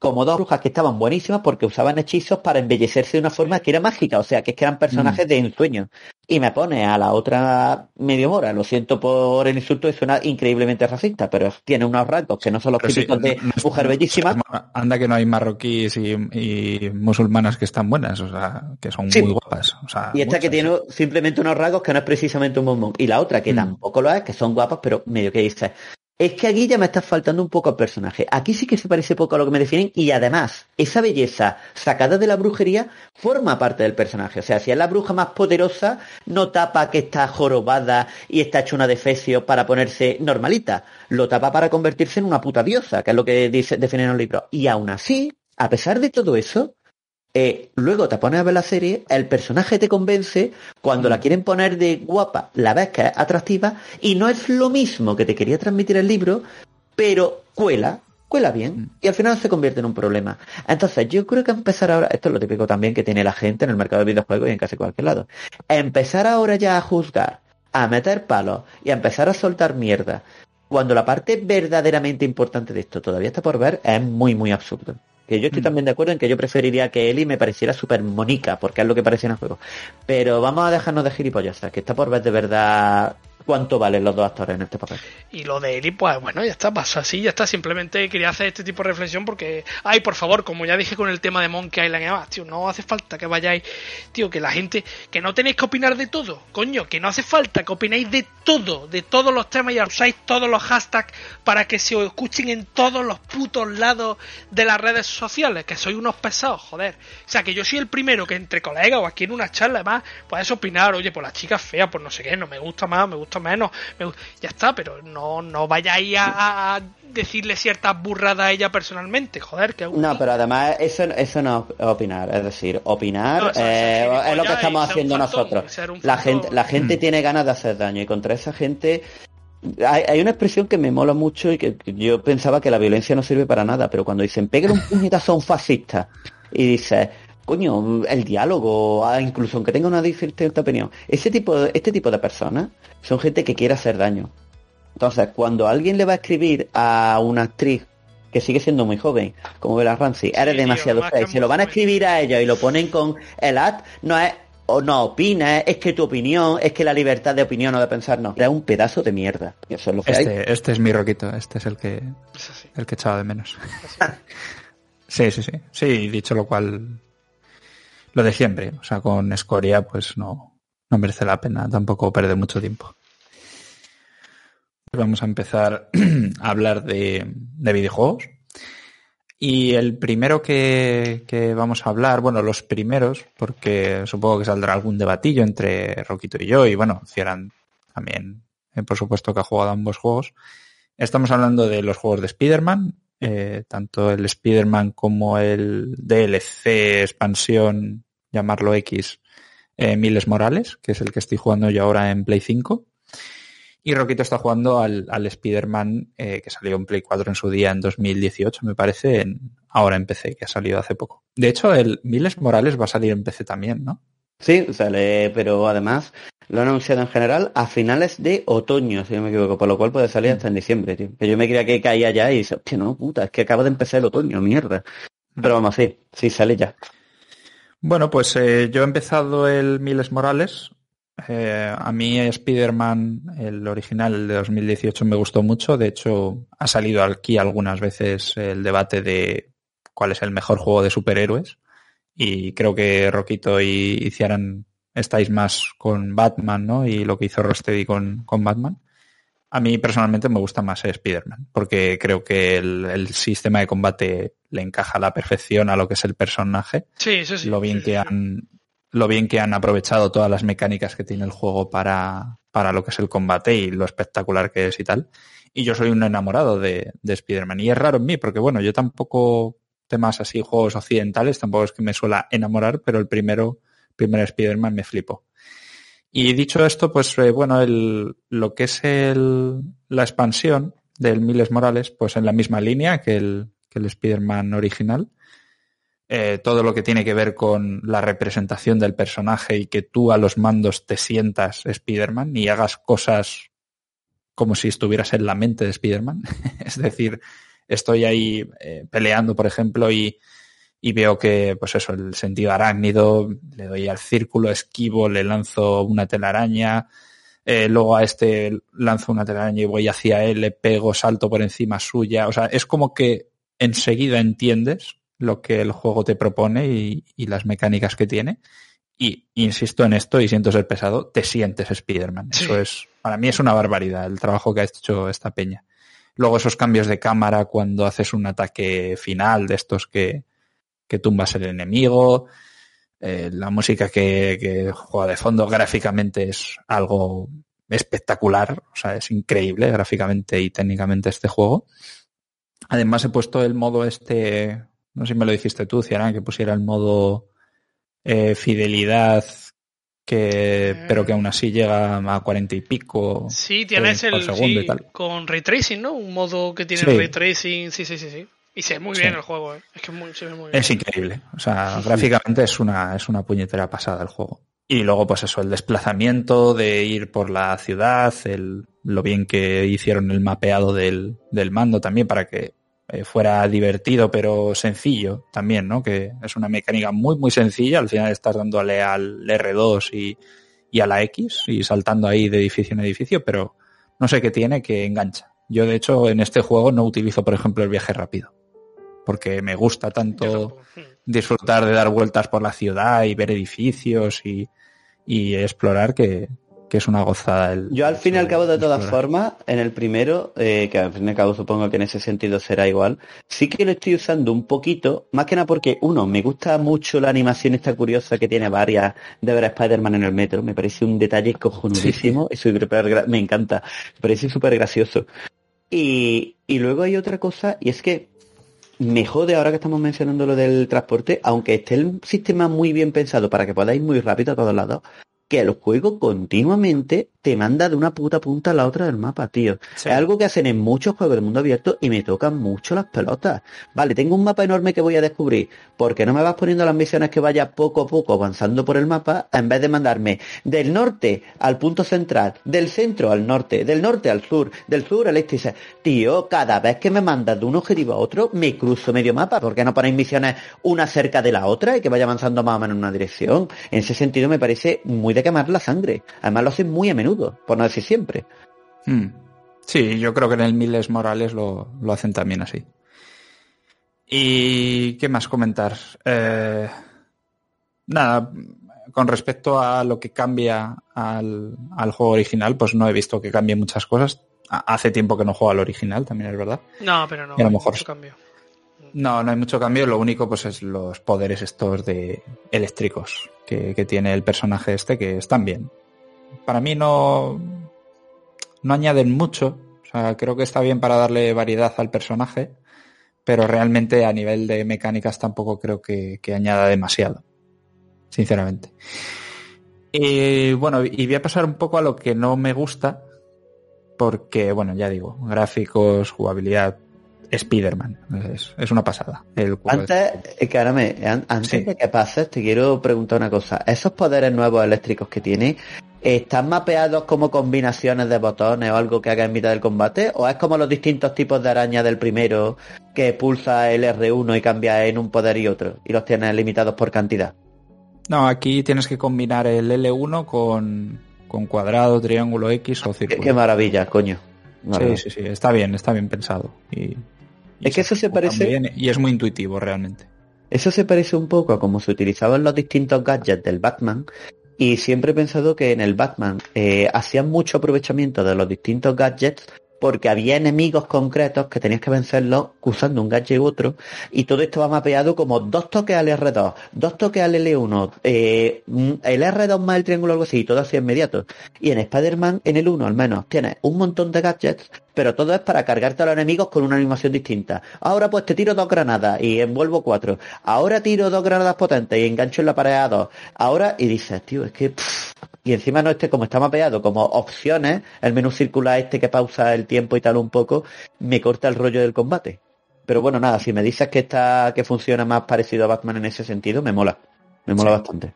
como dos brujas que estaban buenísimas porque usaban hechizos para embellecerse de una forma que era mágica, o sea, que es que eran personajes de ensueño. Y me pone a la otra medio mora, lo siento por el insulto, es una increíblemente racista, pero tiene unos rasgos que no son los Pero sí, típicos de no mujer bellísima. Anda que no hay marroquíes y, y musulmanas que están buenas, o sea, que son Sí. muy guapas. O sea, Y esta que tiene simplemente unos rasgos que no es precisamente un bombón. Y la otra que Mm. tampoco lo es, que son guapas, pero medio que dices, es que aquí ya me está faltando un poco al personaje. Aquí sí que se parece poco a lo que me definen y además esa belleza sacada de la brujería forma parte del personaje. O sea, si es la bruja más poderosa, no tapa que está jorobada y está hecha una defecio para ponerse normalita. Lo tapa para convertirse en una puta diosa, que es lo que dice, definen los libros. Y aún así, a pesar de todo eso, eh, luego te pones a ver la serie, el personaje te convence, cuando la quieren poner de guapa, la ves que es atractiva, y no es lo mismo que te quería transmitir el libro, pero cuela, cuela bien, y al final se convierte en un problema. Entonces, yo creo que empezar ahora, esto es lo típico también que tiene la gente en el mercado de videojuegos y en casi cualquier lado, empezar ahora ya a juzgar, a meter palos y a empezar a soltar mierda, cuando la parte verdaderamente importante de esto todavía está por ver, es muy, muy absurdo. Que yo estoy mm. también de acuerdo en que yo preferiría que Eli me pareciera súper monica, porque es lo que parece en el juego. Pero vamos a dejarnos de gilipollas, que está por ver de verdad cuánto valen los dos actores en este papel. Y lo de Eli, pues bueno, ya está, pasó así, ya está. Simplemente quería hacer este tipo de reflexión porque, ay, por favor, como ya dije con el tema de Monkey Island y demás, tío, no hace falta que vayáis, tío, que la gente, que no tenéis que opinar de todo, coño, que no hace falta que opinéis de todo, de todos los temas y usáis todos los hashtags para que se os escuchen en todos los putos lados de las redes sociales, que sois unos pesados, joder. O sea, que yo soy el primero que entre colegas o aquí en una charla, además, puedes opinar, oye, pues la chica fea, pues no sé qué, no me gusta más, me gusta menos, ya está, pero no, no vayáis a, a decirle ciertas burradas a ella personalmente, joder, que No, pero además eso, eso no es opinar, es decir, opinar eh, es lo que estamos haciendo nosotros. La gente, la gente mm. tiene ganas de hacer daño y contra esa gente hay, hay, una expresión que me mola mucho y que, yo pensaba que la violencia no sirve para nada, pero cuando dicen pégale un puñetazo a un fascista y dices coño, el diálogo, ah, incluso aunque tenga una diferente opinión. Ese tipo de, este tipo de personas son gente que quiere hacer daño. Entonces, cuando alguien le va a escribir a una actriz que sigue siendo muy joven, como Bella Ramsey, eres demasiado fea, y se lo van a escribir a ella y lo ponen con el ad, no es o no opines, es que tu opinión, es que la libertad de opinión o de pensar no. Era un pedazo de mierda. eso es lo que este, este es mi roquito, este es el que el que echaba de menos. sí, sí, sí. Sí, dicho lo cual, lo de siempre. O sea, con escoria, pues no, no merece la pena tampoco perder mucho tiempo. Vamos a empezar a hablar de, de videojuegos. Y el primero que, que, vamos a hablar, bueno, los primeros, porque supongo que saldrá algún debatillo entre Roquito y yo, y bueno, Cieran también, eh, por supuesto que ha jugado ambos juegos. Estamos hablando de los juegos de Spider-Man, eh, tanto el Spider-Man como el DLC expansión, llamarlo X, eh, Miles Morales, que es el que estoy jugando yo ahora en Play 5. Y Roquito está jugando al, Spider-Man eh, que salió en Play 4 en su día en 2018, me parece, en, ahora en PC, que ha salido hace poco. De hecho, el Miles Morales va a salir en PC también, ¿no? Sí, sale, pero además lo han anunciado en general a finales de otoño, si no me equivoco, por lo cual puede salir hasta en diciembre, tío. Que yo me creía que caía ya y dice, hostia, no, puta, es que acaba de empezar el otoño, mierda. Pero vamos, sí, sí, sale ya. Bueno, pues eh, yo he empezado el Miles Morales. Eh, a mí Spider-Man, el original, de 2018, me gustó mucho. De hecho, ha salido aquí algunas veces el debate de cuál es el mejor juego de superhéroes. Y creo que Roquito y, y Ciaran estáis más con Batman, ¿no? Y lo que hizo Rosteady con, con Batman. A mí personalmente me gusta más Spider-Man, porque creo que el, sistema de combate le encaja a la perfección a lo que es el personaje. Sí, sí, sí. Lo bien que han, lo bien que han aprovechado todas las mecánicas que tiene el juego para, para lo que es el combate y lo espectacular que es y tal. Y yo soy un enamorado de, de Spider-Man. Y es raro en mí, porque bueno, yo tampoco temas así, juegos occidentales, tampoco es que me suela enamorar, pero el primero, primer Spider-Man me flipo. Y dicho esto, pues eh, bueno, el, lo que es el, la expansión del Miles Morales, pues en la misma línea que el, que el Spider-Man original. Eh, todo lo que tiene que ver con la representación del personaje y que tú a los mandos te sientas Spider-Man y hagas cosas como si estuvieras en la mente de Spider-Man. es decir, estoy ahí eh, peleando, por ejemplo, y, y veo que, pues eso, el sentido arácnido, le doy al círculo, esquivo, le lanzo una telaraña, eh, luego a este lanzo una telaraña y voy hacia él, le pego, salto por encima suya. O sea, es como que enseguida entiendes lo que el juego te propone y, y las mecánicas que tiene. Y insisto en esto y siento ser pesado, te sientes Spider-Man. Eso es, para mí es una barbaridad el trabajo que ha hecho esta peña. Luego esos cambios de cámara cuando haces un ataque final de estos que, que tumbas el enemigo. Eh, la música que, que, juega de fondo gráficamente es algo espectacular, o sea, es increíble gráficamente y técnicamente este juego. Además he puesto el modo este, no sé si me lo dijiste tú, Ciarán, que pusiera el modo eh, fidelidad que pero que aún así llega a cuarenta y pico sí tienes el segundo sí, con ray tracing no un modo que tiene sí. ray tracing sí sí sí sí y se ve muy bien el juego ¿eh? es que muy, se ve muy bien es increíble o sea gráficamente es una es una puñetera pasada el juego y luego pues eso el desplazamiento de ir por la ciudad el lo bien que hicieron el mapeado del, del mando también para que eh, fuera divertido pero sencillo también, ¿no? Que es una mecánica muy muy sencilla, al final estás dándole al R2 y, y a la X y saltando ahí de edificio en edificio, pero no sé qué tiene que engancha. Yo de hecho en este juego no utilizo por ejemplo el viaje rápido, porque me gusta tanto disfrutar de dar vueltas por la ciudad y ver edificios y, y explorar que, que es una gozada. El, Yo al fin y al cabo, de todas formas, en el primero, eh, que al fin y al cabo supongo que en ese sentido será igual, sí que lo estoy usando un poquito, más que nada porque, uno, me gusta mucho la animación esta curiosa que tiene varias de ver a Spider-Man en el metro, me parece un detalle cojonudísimo, sí. y me encanta, me parece súper gracioso. Y, y luego hay otra cosa, y es que me jode ahora que estamos mencionando lo del transporte, aunque esté el sistema muy bien pensado para que podáis muy rápido a todos lados, que el juego continuamente te manda de una puta punta a la otra del mapa, tío. Sí. Es algo que hacen en muchos juegos de mundo abierto y me tocan mucho las pelotas. Vale, tengo un mapa enorme que voy a descubrir. ¿Por qué no me vas poniendo las misiones que vaya poco a poco avanzando por el mapa en vez de mandarme del norte al punto central, del centro al norte, del norte al sur, del sur al este? Tío, cada vez que me mandas de un objetivo a otro, me cruzo medio mapa. ¿Por qué no ponéis misiones una cerca de la otra y que vaya avanzando más o menos en una dirección? En ese sentido me parece muy de quemar la sangre. Además lo hacen muy a menudo, por no decir siempre. Hmm. Sí, yo creo que en el Miles Morales lo, lo, hacen también así. ¿Y qué más comentar? Eh, nada, con respecto a lo que cambia al, al, juego original, pues no he visto que cambie muchas cosas. Hace tiempo que no juego al original, también es verdad. No, pero no, y a lo mejor... mucho cambio. No, no hay mucho cambio. Lo único, pues, es los poderes estos de eléctricos que, tiene el personaje este, que están bien. Para mí no, no añaden mucho. O sea, creo que está bien para darle variedad al personaje, pero realmente a nivel de mecánicas tampoco creo que, que añada demasiado. Sinceramente. Y bueno, y voy a pasar un poco a lo que no me gusta, porque, bueno, ya digo, gráficos, jugabilidad, Spider-Man. Es, es, una pasada. El antes, Carame, antes sí. de que pases, te quiero preguntar una cosa. ¿Esos poderes nuevos eléctricos que tiene, están mapeados como combinaciones de botones o algo que haga en mitad del combate? ¿O es como los distintos tipos de araña del primero que pulsa el R1 y cambia en un poder y otro? Y los tienes limitados por cantidad. No, aquí tienes que combinar el L1 con, con cuadrado, triángulo X o círculo. Qué, qué maravilla, coño. Maravilla. Sí, sí, sí, está bien, está bien pensado. Y es que eso se parece. Bien, y es muy intuitivo realmente. Eso se parece un poco a cómo se utilizaban los distintos gadgets del Batman. Y siempre he pensado que en el Batman eh, hacían mucho aprovechamiento de los distintos gadgets porque había enemigos concretos que tenías que vencerlos usando un gadget u otro, y todo esto va mapeado como dos toques al R2, dos toques al L1, eh, el R2 más el triángulo algo así, y todo así inmediato. Y en Spider-Man, en el 1 al menos, tienes un montón de gadgets, pero todo es para cargarte a los enemigos con una animación distinta. Ahora pues te tiro dos granadas y envuelvo cuatro. Ahora tiro dos granadas potentes y engancho en la pared a dos. Ahora, y dices, tío, es que... y encima no este como está mapeado como opciones, el menú circular este que pausa el tiempo y tal un poco, me corta el rollo del combate. Pero bueno, nada, si me dices que está, que funciona más parecido a Batman en ese sentido, me mola. Me mola sí. bastante.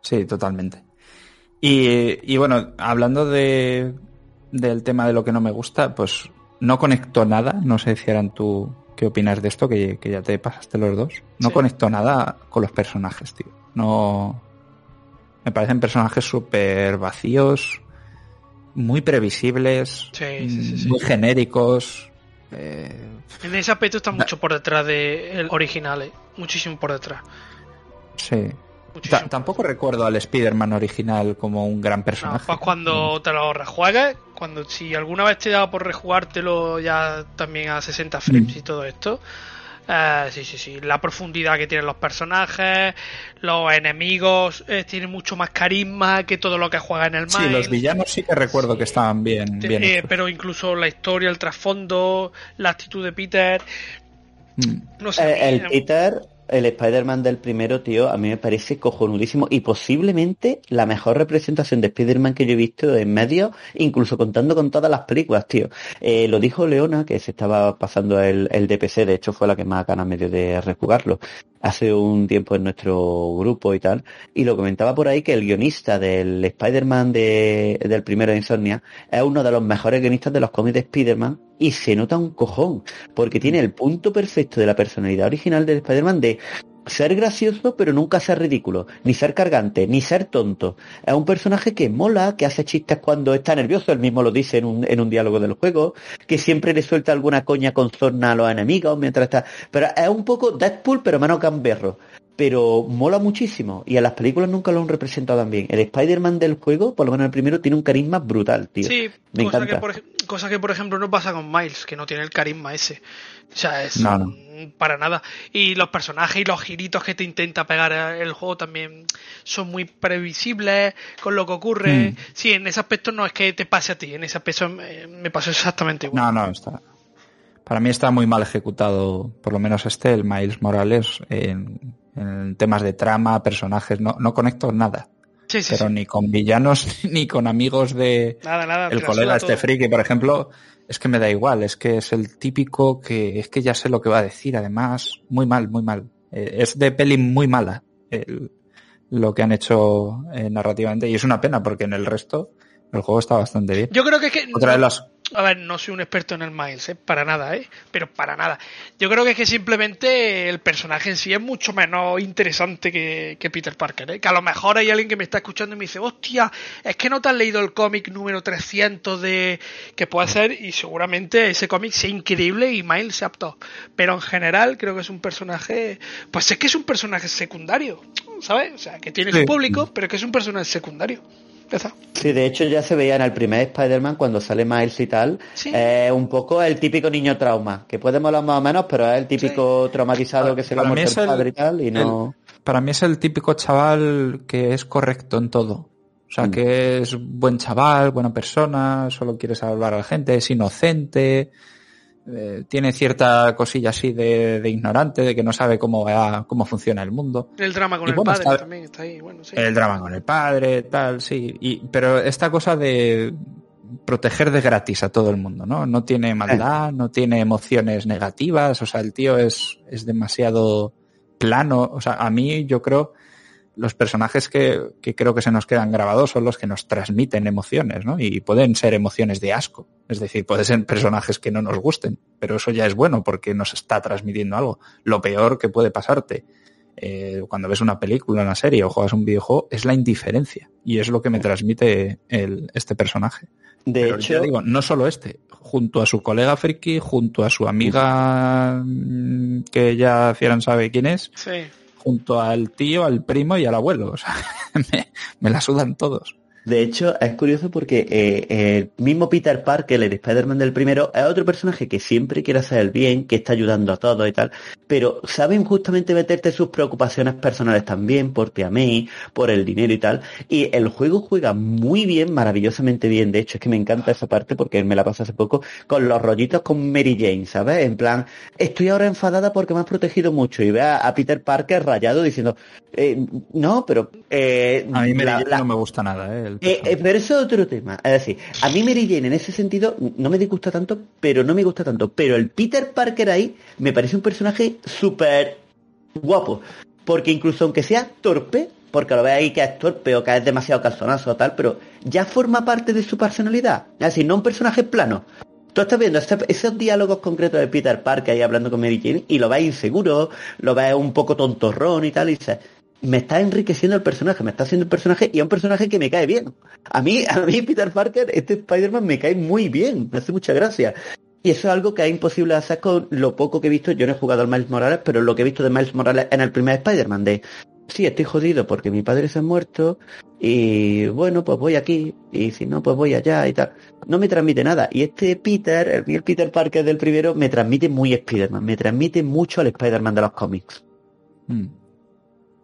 Sí, totalmente. Y, y bueno, hablando de, del tema de lo que no me gusta, pues no conecto nada, no sé si eran tú qué opinas de esto, que, que ya te pasaste los dos. No sí. conecto nada con los personajes, tío. No, me parecen personajes súper vacíos, muy previsibles, sí, sí, sí, muy genéricos. Eh... En ese aspecto está mucho por detrás del de original, eh. muchísimo por detrás. Sí. Muchísimo. tampoco recuerdo al Spider-Man original como un gran personaje. No, pues cuando te lo rejuegues, cuando si alguna vez te da por rejugártelo ya también a 60 frames y todo esto, eh, sí, sí, sí. La profundidad que tienen los personajes, los enemigos eh, tienen mucho más carisma que todo lo que juega en el Sí, los villanos sí que recuerdo que estaban bien. bien Eh, pero incluso la historia, el trasfondo, la actitud de Peter. No sé. Eh, el Peter, el Spider-Man del primero, tío, a mí me parece cojonudísimo y posiblemente la mejor representación de Spider-Man que yo he visto en medio, incluso contando con todas las películas, tío. Eh, lo dijo Leona, que se estaba pasando el, el DPC, de hecho fue la que más ganas me dio de rejugarlo hace un tiempo en nuestro grupo y tal, y lo comentaba por ahí que el guionista del Spider-Man de, del primero de Insomnia es uno de los mejores guionistas de los cómics de Spider-Man y se nota un cojón, porque tiene el punto perfecto de la personalidad original del Spider-Man de ser gracioso pero nunca ser ridículo, ni ser cargante, ni ser tonto. Es un personaje que mola, que hace chistes cuando está nervioso, él mismo lo dice en un, en un diálogo del juego, que siempre le suelta alguna coña con sorna a los enemigos mientras está... Pero es un poco Deadpool pero menos gamberro. Pero mola muchísimo y en las películas nunca lo han representado tan bien. El Spider-Man del juego, por lo menos el primero, tiene un carisma brutal, tío. Sí, Me cosa encanta. que, por, cosa que por ejemplo no pasa con Miles, que no tiene el carisma ese. O sea, es No, no. para nada. Y los personajes y los giritos que te intenta pegar el juego también son muy previsibles con lo que ocurre. Mm. Sí, en ese aspecto no es que te pase a ti, en ese aspecto me pasó exactamente igual. No, no, está. Para mí está muy mal ejecutado, por lo menos este, el Miles Morales, en, en temas de trama, personajes. No, no conecto nada. sí, sí, pero sí. ni con villanos ni con amigos de Nada, nada. el colega este friki, por ejemplo. Es que me da igual, es que es el típico que es que ya sé lo que va a decir, además, muy mal, muy mal. Eh, es de peli muy mala el- lo que han hecho eh, narrativamente y es una pena porque en el resto el juego está bastante bien. Yo creo que es que. Otra de las A ver, no soy un experto en el Miles, ¿eh? para nada, ¿eh? pero para nada. Yo creo que es que simplemente el personaje en sí es mucho menos interesante que, que Peter Parker. ¿eh? Que a lo mejor hay alguien que me está escuchando y me dice, hostia, es que no te has leído el cómic número 300 de que puede ser y seguramente ese cómic sea increíble y Miles sea apto. Pero en general creo que es un personaje, pues es que es un personaje secundario, ¿sabes? O sea, que tiene Sí. su público, pero que es un personaje secundario. Ya está. Sí, de hecho ya se veía en el primer Spider-Man cuando sale Miles y tal, Sí. eh, un poco el típico niño trauma, que puede molar más o menos, pero es el típico traumatizado que se le ha Para mí muerto es el el- padre y tal, y no... para mí es el típico chaval que es correcto en todo. O sea, Mm. que es buen chaval, buena persona, solo quiere salvar a la gente, es inocente, eh, tiene cierta cosilla así de, de ignorante, de que no sabe cómo va, cómo funciona el mundo. El drama con Y el bueno, padre está- también está ahí, bueno, sí. El drama con el padre, tal, sí. Y, pero esta cosa de proteger de gratis a todo el mundo, ¿no? No tiene maldad, no tiene emociones negativas, o sea, el tío es, es demasiado plano. O sea, a mí yo creo los personajes que, que creo que se nos quedan grabados son los que nos transmiten emociones, ¿no? Y pueden ser emociones de asco. Es decir, pueden ser personajes que no nos gusten, pero eso ya es bueno porque nos está transmitiendo algo. Lo peor que puede pasarte eh, cuando ves una película, una serie o juegas un videojuego es la indiferencia. Y es lo que me transmite el, este personaje. De Pero hecho, ya digo, no solo este, junto a su colega friki, junto a su amiga mm, que ya Fieran sabe quién es, Sí. Junto al tío, al primo y al abuelo. O sea, me, la sudan todos. De hecho, es curioso porque eh, el mismo Peter Parker, el Spider-Man del primero, es otro personaje que siempre quiere hacer el bien, que está ayudando a todos y tal, pero saben justamente meterte sus preocupaciones personales también, por ti a mí, por el dinero y tal, y el juego juega muy bien, maravillosamente bien, de hecho es que me encanta esa parte porque me la pasé hace poco, con los rollitos con Mary Jane, ¿sabes? En plan, estoy ahora enfadada porque me has protegido mucho y ve a, a Peter Parker rayado diciendo, eh, no, pero... eh, A mí Mary la- Jane la- no me gusta nada, ¿eh? Eh, eh, pero eso es otro tema. Es decir, a mí Mary Jane en ese sentido no me disgusta tanto, pero no me gusta tanto. Pero el Peter Parker ahí me parece un personaje súper guapo. Porque incluso aunque sea torpe, porque lo ve ahí que es torpe o que es demasiado calzonazo o tal, pero ya forma parte de su personalidad. Es decir, no un personaje plano. Tú estás viendo ese- esos diálogos concretos de Peter Parker ahí hablando con Mary Jane y lo ves inseguro, lo ves un poco tontorrón y tal, y dices, me está enriqueciendo el personaje, me está haciendo el personaje y es un personaje que me cae bien. A mí, a mí Peter Parker, este Spider-Man me cae muy bien, me hace mucha gracia. Y eso es algo que es imposible hacer con lo poco que he visto. Yo no he jugado al Miles Morales, pero lo que he visto de Miles Morales en el primer Spider-Man, de sí, estoy jodido porque mi padre se ha muerto y bueno, pues voy aquí y si no, pues voy allá y tal. No me transmite nada. Y este Peter, el, Peter Parker del primero, me transmite muy Spider-Man, me transmite mucho al Spider-Man de los cómics. Mm.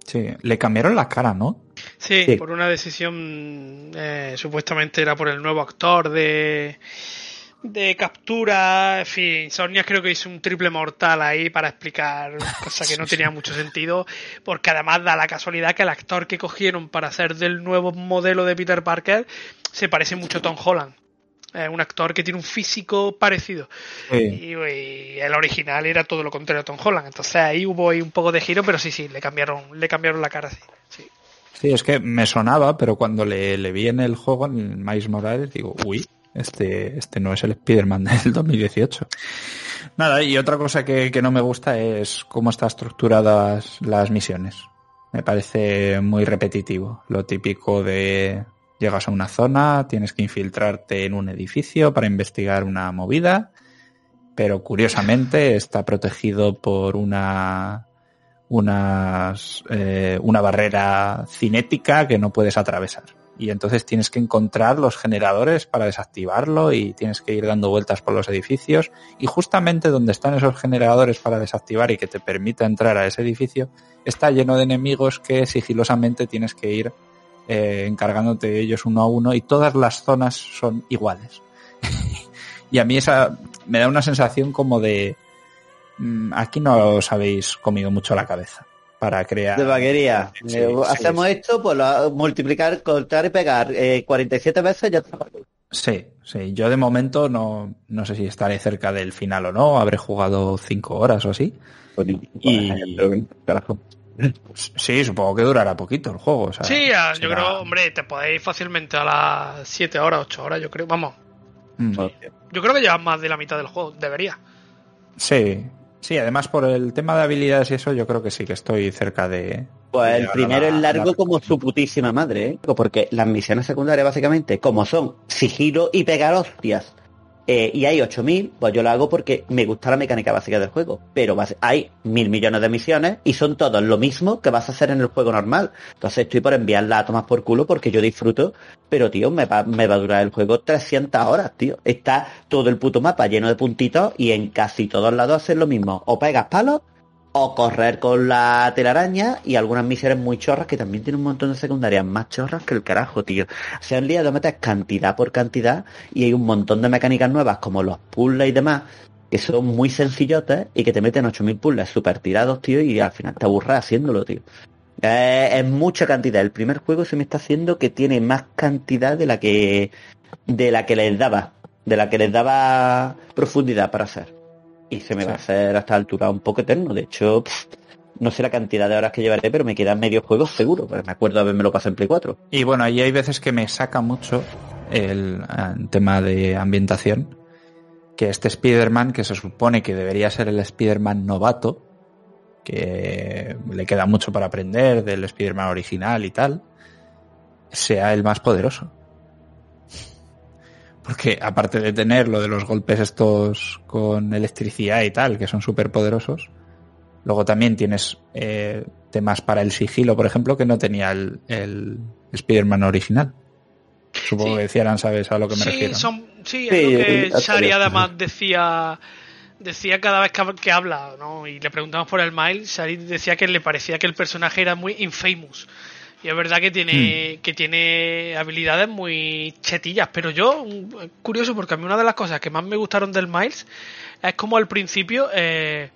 Sí, le cambiaron la cara, ¿no? Sí, Sí. por una decisión, eh, supuestamente era por el nuevo actor de, de captura, en fin, Sonia creo que hizo un triple mortal ahí para explicar cosa que no tenía mucho sentido, porque además da la casualidad que el actor que cogieron para hacer del nuevo modelo de Peter Parker se parece mucho a Tom Holland. Es un actor que tiene un físico parecido. Y, y el original era todo lo contrario a Tom Holland. Entonces ahí hubo ahí un poco de giro, pero sí, sí, le cambiaron, le cambiaron la cara, sí. sí. Sí, es que me sonaba, pero cuando le, le vi en el juego, en el Miles Morales, digo, uy, este, este no es el Spider-Man del 2018. Nada, y otra cosa que, que no me gusta es cómo están estructuradas las misiones. Me parece muy repetitivo. Lo típico de llegas a una zona, tienes que infiltrarte en un edificio para investigar una movida, pero curiosamente está protegido por una unas, eh, una barrera cinética que no puedes atravesar. Y entonces tienes que encontrar los generadores para desactivarlo y tienes que ir dando vueltas por los edificios. Y justamente donde están esos generadores para desactivar y que te permita entrar a ese edificio, está lleno de enemigos que sigilosamente tienes que ir eh, encargándote de ellos uno a uno y todas las zonas son iguales. y a mí esa me da una sensación como de mm, aquí no os habéis comido mucho la cabeza para crear De vaquería. Sí, Eh, sí, hacemos esto, pues lo, multiplicar, cortar y pegar eh, 47 veces ya está. Sí, sí. Yo de momento no, no sé si estaré cerca del final o no. Habré jugado cinco horas o así. Y- Carajo. Sí, supongo que durará poquito el juego. o sea, Sí, yo será- creo, hombre, te podéis fácilmente a las 7 horas, 8 horas, yo creo. Vamos, Mm. yo creo que llevas más de la mitad del juego, debería. Sí, sí. Además por el tema de habilidades y eso, yo creo que sí que estoy cerca de. Pues el primero la- es largo la- como su putísima madre, ¿eh? Porque las misiones secundarias básicamente, como son sigilo y pegar hostias, eh, y hay 8000, pues yo lo hago porque me gusta la mecánica básica del juego. Pero hay mil millones de misiones y son todos lo mismo que vas a hacer en el juego normal. Entonces estoy por enviarla a tomar por culo porque yo disfruto, pero tío, me va, me va a durar el juego 300 horas, tío. Está todo el puto mapa lleno de puntitos y en casi todos lados haces lo mismo. O pegas palos o correr con la telaraña y algunas misiones muy chorras que también tienen un montón de secundarias más chorras que el carajo, tío. Se han liado a meter cantidad por cantidad y hay un montón de mecánicas nuevas como los puzzles y demás que son muy sencillotes y que te meten 8000 puzzles súper tirados, tío, y al final te aburres haciéndolo, tío. Eh, es mucha cantidad. El primer juego se me está haciendo que tiene más cantidad de la que de la que les daba, de la que les daba profundidad para hacer. Y se me va a hacer a esta altura un poco eterno. De hecho, pff, no sé la cantidad de horas que llevaré, pero me quedan medio juego seguro. Porque me acuerdo haberme lo pasado en Play 4. Y bueno, ahí hay veces que me saca mucho el, eh, tema de ambientación. Que este Spider-Man, que se supone que debería ser el Spider-Man novato, que le queda mucho para aprender del Spider-Man original y tal, sea el más poderoso. Porque aparte de tener lo de los golpes estos con electricidad y tal, que son súper poderosos, luego también tienes eh, temas para el sigilo, por ejemplo, que no tenía el, el Spider-Man original. Supongo Sí. que decían, ¿sabes a lo que me sí, refiero? son, sí, Sí, es lo que Shari además decía decía cada vez que, hab- que habla, ¿no? Y le preguntamos por el Miles, Shari decía que le parecía que el personaje era muy infamous. Y es verdad que tiene, que tiene habilidades muy chetillas, pero yo, curioso, porque a mí una de las cosas que más me gustaron del Miles es como al principio eh,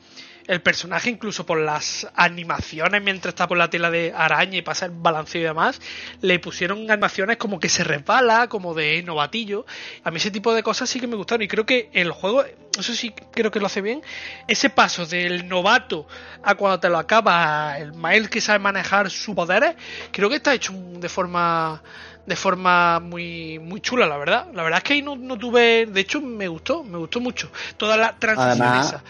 el personaje, incluso por las animaciones mientras está por la tela de araña y pasa el balanceo y demás, le pusieron animaciones como que se resbala, como de novatillo. A mí ese tipo de cosas sí que me gustaron y creo que el juego, eso sí creo que lo hace bien, ese paso del novato a cuando te lo acaba el Miles que sabe manejar sus poderes, creo que está hecho de forma de forma muy muy chula, la verdad. La verdad es que ahí no, no tuve, de hecho me gustó, me gustó mucho toda la transición Además, esa.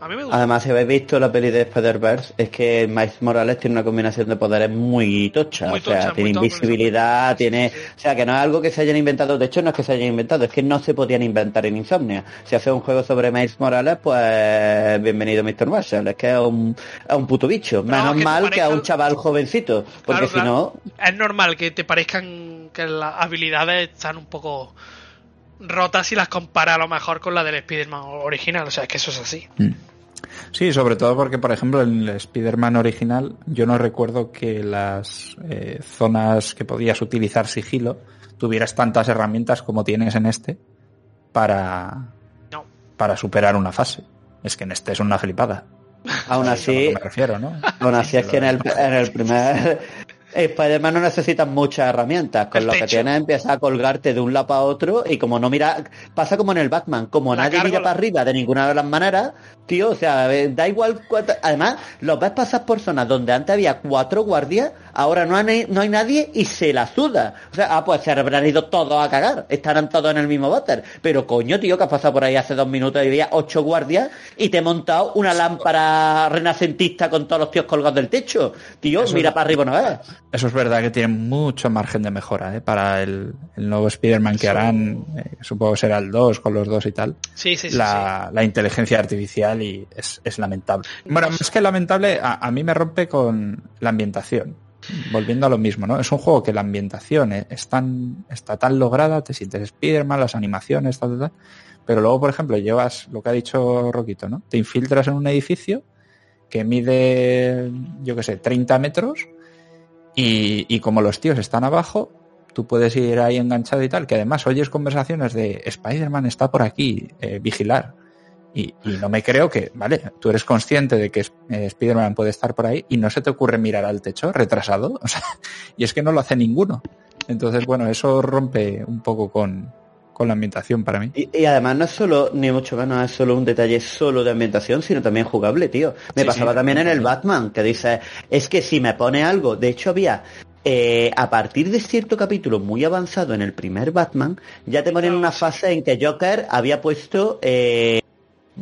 A mí me gusta. Además, si habéis visto la peli de Spider-Verse, es que Miles Morales tiene una combinación de poderes muy tocha. Muy o sea, tocha, tiene invisibilidad, tiene... sí, sí. O sea, que no es algo que se hayan inventado. De hecho, no es que se hayan inventado, es que no se podían inventar en Insomnia. Si hace un juego sobre Miles Morales, pues bienvenido Mr. Marshall. Es que es un, es un puto bicho. No, Menos que mal que a un chaval jovencito. Porque Claro, si claro. no... Es normal que te parezcan que las habilidades están un poco rotas si las comparas a lo mejor con la del Spider-Man original. O sea, es que eso es así. Sí, sobre todo porque, por ejemplo, en el Spider-Man original, yo no recuerdo que las eh, zonas que podías utilizar sigilo tuvieras tantas herramientas como tienes en este para, No. para superar una fase. Es que en este es una flipada. Aún así, me refiero, ¿no? Aún así es que en el, en el primer Spider-Man no necesitas muchas herramientas. Con El lo que tienes empieza a colgarte de un lado para otro y como no mira, pasa como en el Batman, como La nadie mira para arriba de ninguna de las maneras, tío, o sea, eh, da igual además, los ves pasar por zonas donde antes había cuatro guardias, ahora no hay, no hay nadie y se la suda. O sea, ah, pues se habrán ido todos a cagar, estarán todos en el mismo váter. Pero coño, tío, que has pasado por ahí hace dos minutos y había ocho guardias y te he montado una lámpara renacentista con todos los tíos colgados del techo. Tío, Eso mira es- para arriba, no ves. Eso es verdad que tiene mucho margen de mejora ¿eh? para el, el nuevo Spider-Man que harán, eh, supongo que será el 2 con los dos y tal. Sí, sí, sí. la, la inteligencia artificial y es, es lamentable. Bueno, más que lamentable, a, a mí me rompe con la ambientación. Volviendo a lo mismo, ¿no? Es un juego que la ambientación eh, es tan, está tan lograda, te sientes Spider-Man, las animaciones, tal, tal, tal, pero luego, por ejemplo, llevas lo que ha dicho Roquito, ¿no? Te infiltras en un edificio que mide, yo qué sé, 30 metros y, y como los tíos están abajo, tú puedes ir ahí enganchado y tal, que además oyes conversaciones de Spider-Man está por aquí, eh, vigilar. Y, y no me creo que, vale, tú eres consciente de que eh, Spider-Man puede estar por ahí y no se te ocurre mirar al techo retrasado. O sea, y es que no lo hace ninguno. Entonces, bueno, eso rompe un poco con, con la ambientación para mí. Y, y además no es solo, ni mucho menos es solo un detalle solo de ambientación, sino también jugable, tío. Me Sí, pasaba sí, también en el. Batman, que dice, es que si me pone algo, de hecho había, eh, a partir de cierto capítulo muy avanzado en el primer Batman, ya te ponen una fase en que Joker había puesto eh,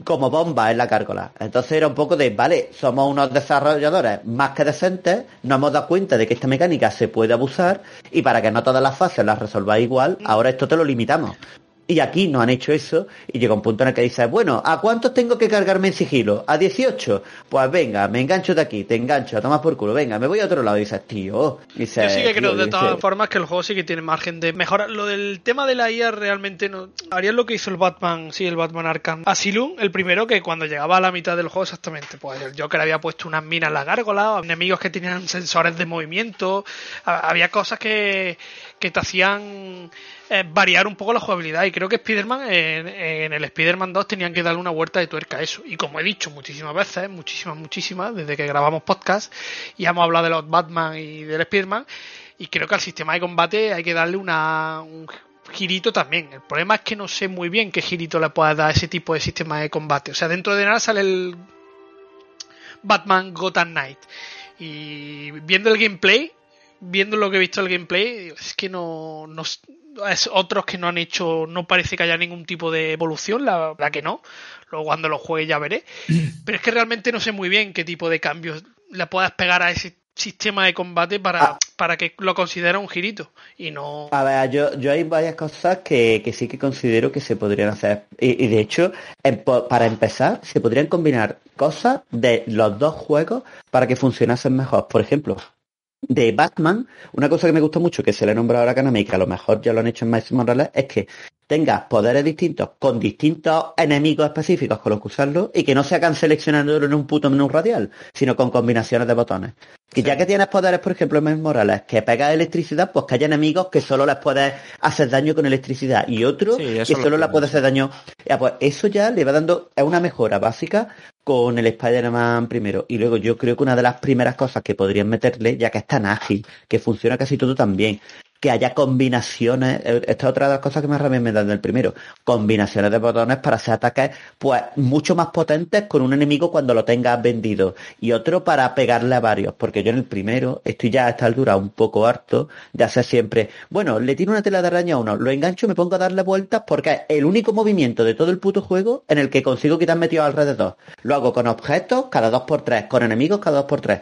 como bomba en la cárcola. Entonces era un poco de, vale, somos unos desarrolladores más que decentes, nos hemos dado cuenta de que esta mecánica se puede abusar y para que no todas las fases las resolváis igual, ahora esto te lo limitamos. Y aquí no han hecho eso y llega un punto en el que dices, bueno, ¿a cuántos tengo que cargarme en sigilo? ¿A 18? Pues venga, me engancho de aquí, te engancho, a tomar por culo, venga, me voy a otro lado y dices, tío. Dices, Yo sí que creo tío, de todas formas que el juego sí que tiene margen de mejora. Lo del tema de la IA realmente no. Harían lo que hizo el Batman, sí, el Batman Arkham Asylum, el primero que cuando llegaba a la mitad del juego exactamente, pues el Joker había puesto unas minas en la gárgola, enemigos que tenían sensores de movimiento, ha- había cosas que, que te hacían variar un poco la jugabilidad y creo que Spider-Man en, el Spider-Man 2 tenían que darle una vuelta de tuerca a eso y como he dicho muchísimas veces, muchísimas, muchísimas, desde que grabamos podcast y hemos hablado de los Batman y del Spider-Man y creo que al sistema de combate hay que darle una, un girito también. El problema es que no sé muy bien qué girito le puedes dar ese tipo de sistema de combate. O sea, dentro de nada sale el Batman Gotham Knight y viendo el gameplay, viendo lo que he visto del gameplay, es que no, no es otros que no han hecho, no parece que haya ningún tipo de evolución, la verdad que no. Luego cuando lo juegue ya veré. Pero es que realmente no sé muy bien qué tipo de cambios le puedas pegar a ese sistema de combate para, Ah. para que lo considera un girito. Y no. A ver, yo, yo hay varias cosas que, que sí que considero que se podrían hacer. Y, y de hecho, po- para empezar, se podrían combinar cosas de los dos juegos para que funcionasen mejor. Por ejemplo, de Batman, una cosa que me gusta mucho, que se le ha nombrado ahora a Kaname y que a lo mejor ya lo han hecho en Miles Morales, es que tengas poderes distintos con distintos enemigos específicos con los que usarlos y que no se hagan seleccionándolo en un puto menú radial, sino con combinaciones de botones. Y ya que tienes poderes, por ejemplo, en Morales, que pegas electricidad, pues que haya enemigos que solo les puedes hacer daño con electricidad y otros Sí, que solo les tiene. puede hacer daño. Ya, pues eso ya le va dando, es una mejora básica con el Spider-Man primero. Y luego yo creo que una de las primeras cosas que podrían meterle, ya que es tan ágil, que funciona casi todo tan bien, que haya combinaciones, eh, esta es otra de las cosas que más rabia me dan del primero, combinaciones de botones para hacer ataques pues mucho más potentes con un enemigo cuando lo tengas vendido y otro para pegarle a varios, porque yo en el primero estoy ya a esta altura un poco harto de hacer siempre, bueno, le tiro una tela de araña a uno, lo engancho y me pongo a darle vueltas porque es el único movimiento de todo el puto juego en el que consigo quitar metido alrededor. Lo hago con objetos cada dos por tres, con enemigos cada dos por tres.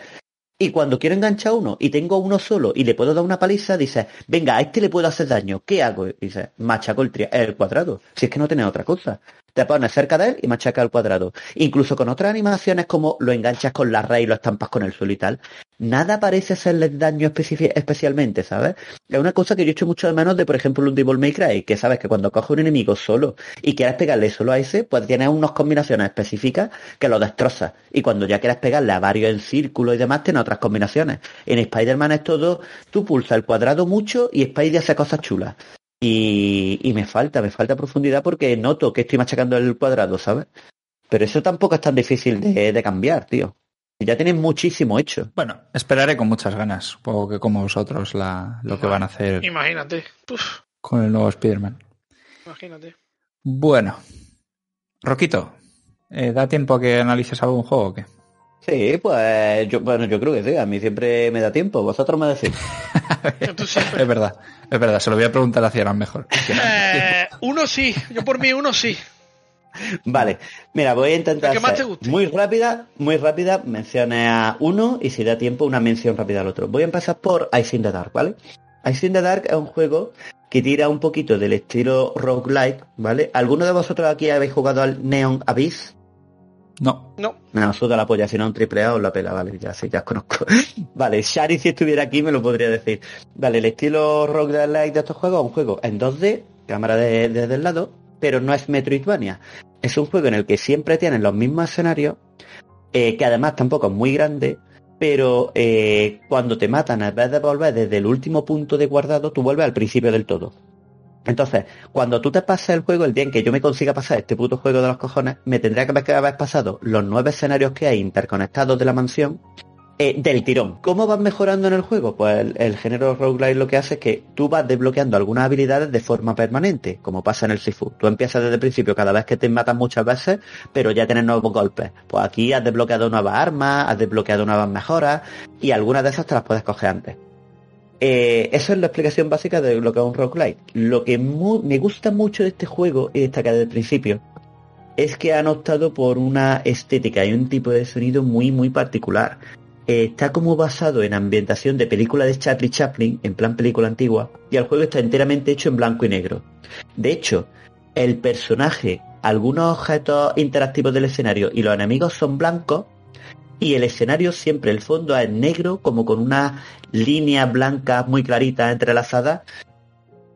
Y cuando quiero enganchar uno y tengo uno solo y le puedo dar una paliza, dice, venga, a este le puedo hacer daño, ¿qué hago? Y dice, machaco el, el cuadrado. Si es que no tiene otra cosa. Te pones cerca de él y machaca el cuadrado. Incluso con otras animaciones como lo enganchas con la red y lo estampas con el suelo y tal. Nada parece hacerle daño especialmente, ¿sabes? Es una cosa que yo echo mucho de menos de, por ejemplo, un Devil May Cry, que sabes que cuando coges un enemigo solo y quieres pegarle solo a ese, pues tienes unas combinaciones específicas que lo destrozas. Y cuando ya quieres pegarle a varios en círculo y demás, tienes otras combinaciones. En Spider-Man es todo, tú pulsas el cuadrado mucho y Spider hace cosas chulas. Y, me falta, me falta profundidad porque noto que estoy machacando el cuadrado, ¿sabes? Pero eso tampoco es tan difícil de, cambiar, tío. Ya tienen muchísimo hecho. Bueno, esperaré con muchas ganas, supongo que como vosotros, la, lo que van a hacer. Imagínate. Con el nuevo Spider-Man. Imagínate. Bueno. Roquito, eh, ¿da tiempo a que analices algún juego o qué? Sí, pues yo, bueno, yo creo que sí, a mí siempre me da tiempo, vosotros me decís. es verdad, es verdad, se lo voy a preguntar a Cieran mejor. Eh, uno sí, yo por mí uno sí. Vale, mira, voy a intentar muy rápida, muy rápida, menciones a uno y si da tiempo una mención rápida al otro. Voy a empezar por Ice in the Dark, ¿vale? Ice in the Dark es un juego que tira un poquito del estilo roguelike, ¿vale? ¿Alguno de vosotros aquí habéis jugado al Neon Abyss? No. No. Me asuda la polla, si no un triple A os la pela, vale, ya sí, ya os conozco. vale, Shari si estuviera aquí me lo podría decir. Vale, el estilo rock de like de estos juegos es un juego en 2D, cámara desde de, el lado, pero no es Metroidvania. Es un juego en el que siempre tienen los mismos escenarios, eh, que además tampoco es muy grande, pero eh, cuando te matan, en vez de volver desde el último punto de guardado, tú vuelves al principio del todo. Entonces, cuando tú te pases el juego, el día en que yo me consiga pasar este puto juego de los cojones, me tendría que haber pasado los nueve escenarios que hay interconectados de la mansión eh, del tirón. ¿Cómo vas mejorando en el juego? Pues el, género roguelike lo que hace es que tú vas desbloqueando algunas habilidades de forma permanente, como pasa en el Sifu. Tú empiezas desde el principio cada vez que te matan muchas veces, pero ya tienes nuevos golpes. Pues aquí has desbloqueado nuevas armas, has desbloqueado nuevas mejoras, y algunas de esas te las puedes coger antes. Eh, eso es la explicación básica de lo que es un roguelike. Lo que me gusta mucho de este juego, y destaca desde el principio, es que han optado por una estética y un tipo de sonido muy, muy particular. Eh, está como basado en ambientación de película de Charlie Chaplin, en plan película antigua, y el juego está enteramente hecho en blanco y negro. De hecho, el personaje, algunos objetos interactivos del escenario y los enemigos son blancos, y el escenario siempre, el fondo es negro, como con una línea blanca muy clarita entrelazada,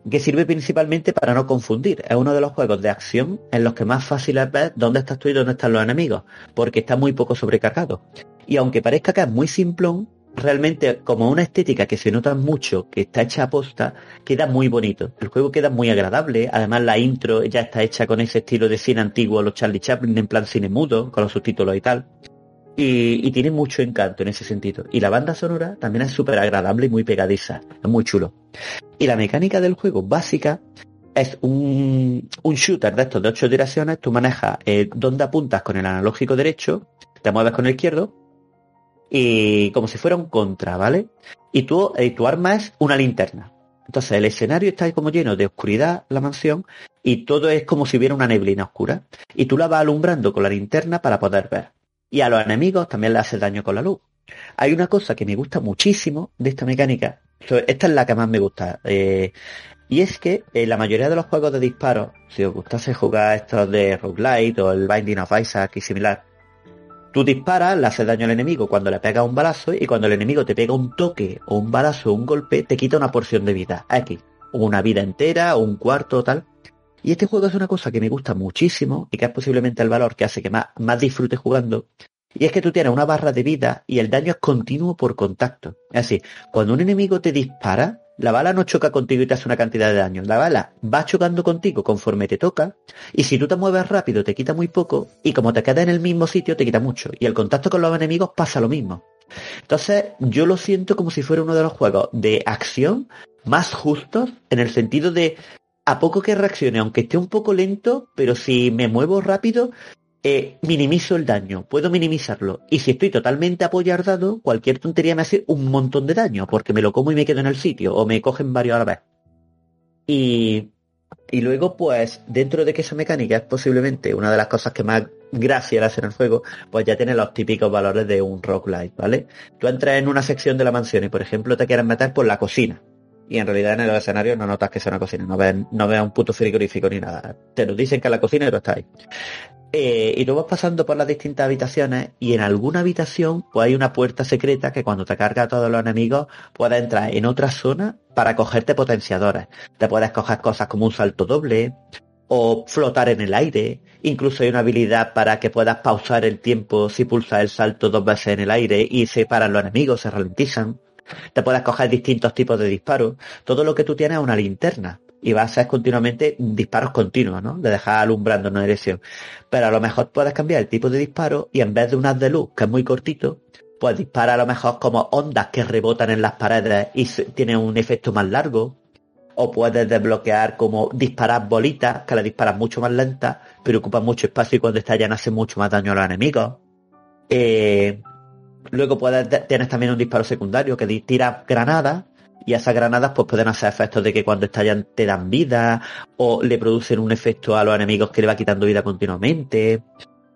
que sirve principalmente para no confundir. Es uno de los juegos de acción en los que más fácil es ver dónde estás tú y dónde están los enemigos, porque está muy poco sobrecargado. Y aunque parezca que es muy simplón, realmente como una estética que se nota mucho, que está hecha a posta, queda muy bonito. El juego queda muy agradable, además la intro ya está hecha con ese estilo de cine antiguo, los Charlie Chaplin en plan cine mudo, con los subtítulos y tal. Y, tiene mucho encanto en ese sentido. Y la banda sonora también es súper agradable y muy pegadiza. Es muy chulo. Y la mecánica del juego básica es un, shooter de estos de ocho direcciones. Tú manejas eh, donde apuntas con el analógico derecho, te mueves con el izquierdo y como si fuera un contra, ¿vale? Y tú, eh, tu arma es una linterna. Entonces el escenario está como lleno de oscuridad, la mansión, y todo es como si hubiera una neblina oscura. Y tú la vas alumbrando con la linterna para poder ver y a los enemigos también le hace daño con la luz. Hay una cosa que me gusta muchísimo de esta mecánica, esta es la que más me gusta, eh, y es que en la mayoría de los juegos de disparos, si os gustase jugar estos de Roguelite o el Binding of Isaac y similar, tú disparas, le haces daño al enemigo cuando le pegas un balazo y cuando el enemigo te pega un toque o un balazo o un golpe, te quita una porción de vida, X, una vida entera o un cuarto o tal. Y este juego es una cosa que me gusta muchísimo y que es posiblemente el valor que hace que más, más disfrute jugando. Y es que tú tienes una barra de vida y el daño es continuo por contacto. Es así, cuando un enemigo te dispara, la bala no choca contigo y te hace una cantidad de daño. La bala va chocando contigo conforme te toca y si tú te mueves rápido te quita muy poco y como te quedas en el mismo sitio te quita mucho. Y el contacto con los enemigos pasa lo mismo. Entonces yo lo siento como si fuera uno de los juegos de acción más justos en el sentido de a poco que reaccione, aunque esté un poco lento, pero si me muevo rápido, eh, minimizo el daño, puedo minimizarlo. Y si estoy totalmente apoyardado, cualquier tontería me hace un montón de daño, porque me lo como y me quedo en el sitio, o me cogen varios a la vez. Y, y luego, pues, dentro de que esa mecánica es posiblemente una de las cosas que más gracia le hacen al juego, pues ya tiene los típicos valores de un roguelite, ¿vale? Tú entras en una sección de la mansión y, por ejemplo, te quieres meter por la cocina y en realidad en el escenario no notas que sea una cocina, no ves, no ves un puto frigorífico ni nada. Te lo dicen que la cocina tú estás ahí. Eh, y tú vas pasando por las distintas habitaciones y en alguna habitación pues hay una puerta secreta que cuando te carga a todos los enemigos puedes entrar en otra zona para cogerte potenciadores. Te puedes coger cosas como un salto doble o flotar en el aire. Incluso hay una habilidad para que puedas pausar el tiempo si pulsas el salto dos veces en el aire y se paran los enemigos, se ralentizan te puedes coger distintos tipos de disparos. Todo lo que tú tienes es una linterna y vas a hacer continuamente disparos continuos, ¿no? De dejar alumbrando una dirección. Pero a lo mejor puedes cambiar el tipo de disparo y en vez de un haz de luz, que es muy cortito, pues dispara a lo mejor como ondas que rebotan en las paredes y tienen un efecto más largo. O puedes desbloquear como disparar bolitas, que las disparas mucho más lentas, pero ocupan mucho espacio y cuando estallan hacen mucho más daño a los enemigos. Eh, Luego puedes, tienes también un disparo secundario que tira granadas y esas granadas pues pueden hacer efectos de que cuando estallan te dan vida o le producen un efecto a los enemigos que le va quitando vida continuamente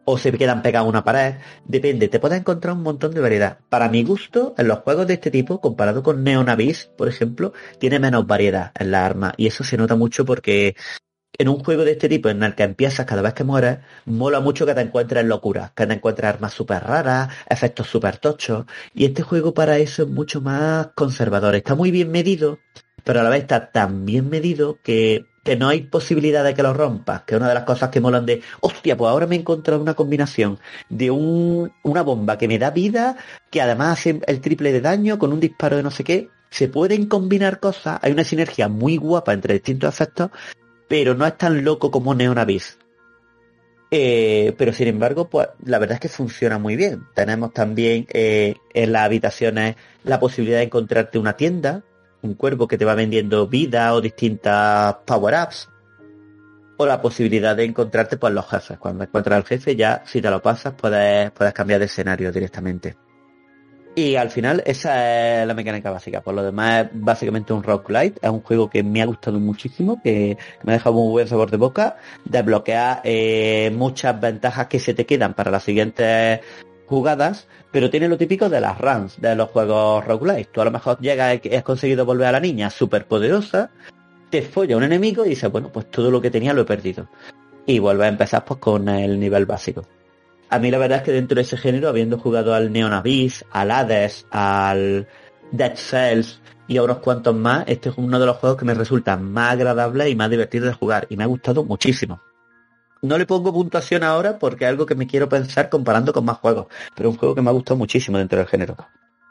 o se quedan pegados a una pared. Depende, te puedes encontrar un montón de variedad. Para mi gusto, en los juegos de este tipo, comparado con Neonavis, por ejemplo, tiene menos variedad en la arma. Y eso se nota mucho porque en un juego de este tipo en el que empiezas cada vez que mueres, mola mucho que te encuentres locuras, que te encuentres armas súper raras, efectos súper tochos. Y este juego para eso es mucho más conservador. Está muy bien medido, pero a la vez está tan bien medido que, que no hay posibilidad de que lo rompas. Que es una de las cosas que molan de, hostia, pues ahora me he encontrado una combinación de un, una bomba que me da vida, que además hace el triple de daño con un disparo de no sé qué. Se pueden combinar cosas, hay una sinergia muy guapa entre distintos efectos pero no es tan loco como Neonavis. Eh, pero sin embargo, pues la verdad es que funciona muy bien. Tenemos también eh, en las habitaciones la posibilidad de encontrarte una tienda, un cuervo que te va vendiendo vida o distintas power-ups, o la posibilidad de encontrarte pues los jefes. Cuando encuentras al jefe ya, si te lo pasas, puedes, puedes cambiar de escenario directamente. Y al final esa es la mecánica básica. Por lo demás básicamente un rock light. Es un juego que me ha gustado muchísimo, que me ha dejado muy buen sabor de boca. Desbloquea eh, muchas ventajas que se te quedan para las siguientes jugadas, pero tiene lo típico de las runs de los juegos roguelite. Tú a lo mejor llegas y has conseguido volver a la niña súper poderosa, te folla un enemigo y dices, bueno, pues todo lo que tenía lo he perdido. Y vuelves a empezar pues con el nivel básico. A mí la verdad es que dentro de ese género, habiendo jugado al Neon Abyss, al Hades, al Dead Cells y a unos cuantos más, este es uno de los juegos que me resulta más agradable y más divertido de jugar y me ha gustado muchísimo. No le pongo puntuación ahora porque es algo que me quiero pensar comparando con más juegos, pero es un juego que me ha gustado muchísimo dentro del género.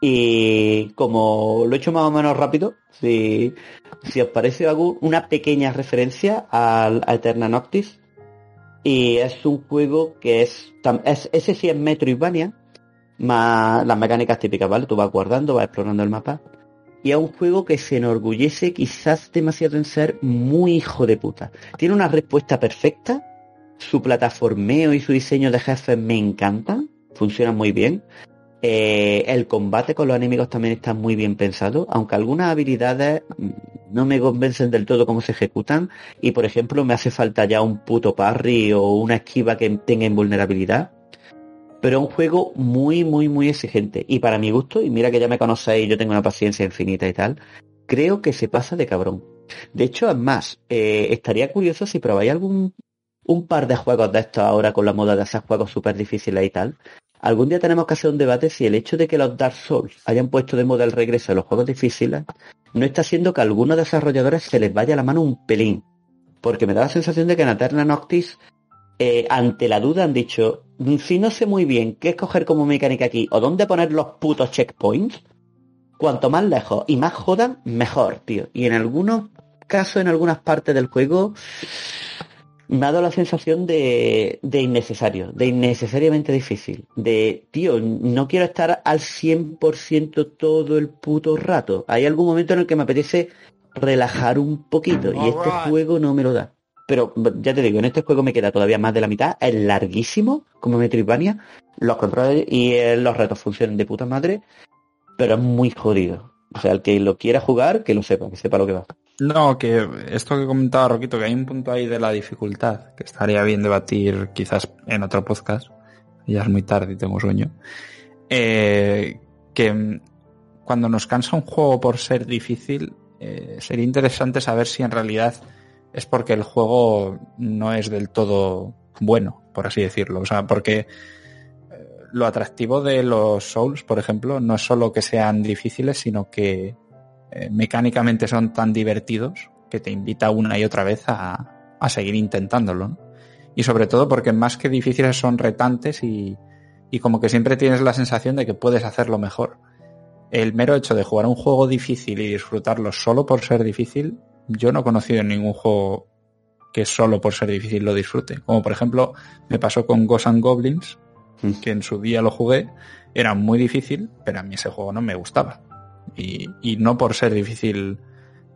Y como lo he hecho más o menos rápido, si, si os parece hago una pequeña referencia al, a Eterna Noctis, y es un juego que es, es ese sí es Metroidvania, más las mecánicas típicas, ¿vale? Tú vas guardando, vas explorando el mapa. Y es un juego que se enorgullece quizás demasiado en ser muy hijo de puta. Tiene una respuesta perfecta. Su plataformeo y su diseño de jefes me encantan. Funcionan muy bien. Eh, el combate con los enemigos también está muy bien pensado, aunque algunas habilidades no me convencen del todo cómo se ejecutan y por ejemplo me hace falta ya un puto parry o una esquiva que tenga invulnerabilidad. Pero es un juego muy, muy, muy exigente. Y para mi gusto, y mira que ya me conocéis, yo tengo una paciencia infinita y tal, creo que se pasa de cabrón. De hecho, es más, eh, estaría curioso si probáis algún un par de juegos de estos ahora con la moda de hacer juegos súper difíciles y tal, Algún día tenemos que hacer un debate si el hecho de que los Dark Souls hayan puesto de moda el regreso de los juegos difíciles no está haciendo que a algunos desarrolladores se les vaya la mano un pelín. Porque me da la sensación de que en Eterna Noctis eh, ante la duda han dicho, si no sé muy bien qué escoger como mecánica aquí o dónde poner los putos checkpoints, cuanto más lejos y más jodan, mejor, tío. Y en algunos casos, en algunas partes del juego, me ha dado la sensación de, de innecesario, de innecesariamente difícil. De, tío, no quiero estar al 100% todo el puto rato. Hay algún momento en el que me apetece relajar un poquito y este juego no me lo da. Pero ya te digo, en este juego me queda todavía más de la mitad, es larguísimo, como Metroidvania, los controles y eh, los retos funcionan de puta madre, pero es muy jodido. O sea, el que lo quiera jugar, que lo sepa, que sepa lo que va. No, que esto que comentaba Roquito, que hay un punto ahí de la dificultad, que estaría bien debatir quizás en otro podcast, ya es muy tarde y tengo sueño, eh, que cuando nos cansa un juego por ser difícil, eh, sería interesante saber si en realidad es porque el juego no es del todo bueno, por así decirlo. O sea, porque eh, lo atractivo de los Souls, por ejemplo, no es solo que sean difíciles, sino que eh, mecánicamente son tan divertidos que te invita una y otra vez a, a seguir intentándolo. Y sobre todo porque más que difíciles son retantes y, y como que siempre tienes la sensación de que puedes hacerlo mejor. El mero hecho de jugar un juego difícil y disfrutarlo solo por ser difícil yo no he conocido ningún juego que solo por ser difícil lo disfrute. Como por ejemplo me pasó con Ghosts and Goblins, mm. que en su día lo jugué, era muy difícil, pero a mí ese juego no me gustaba. Y, y no por ser difícil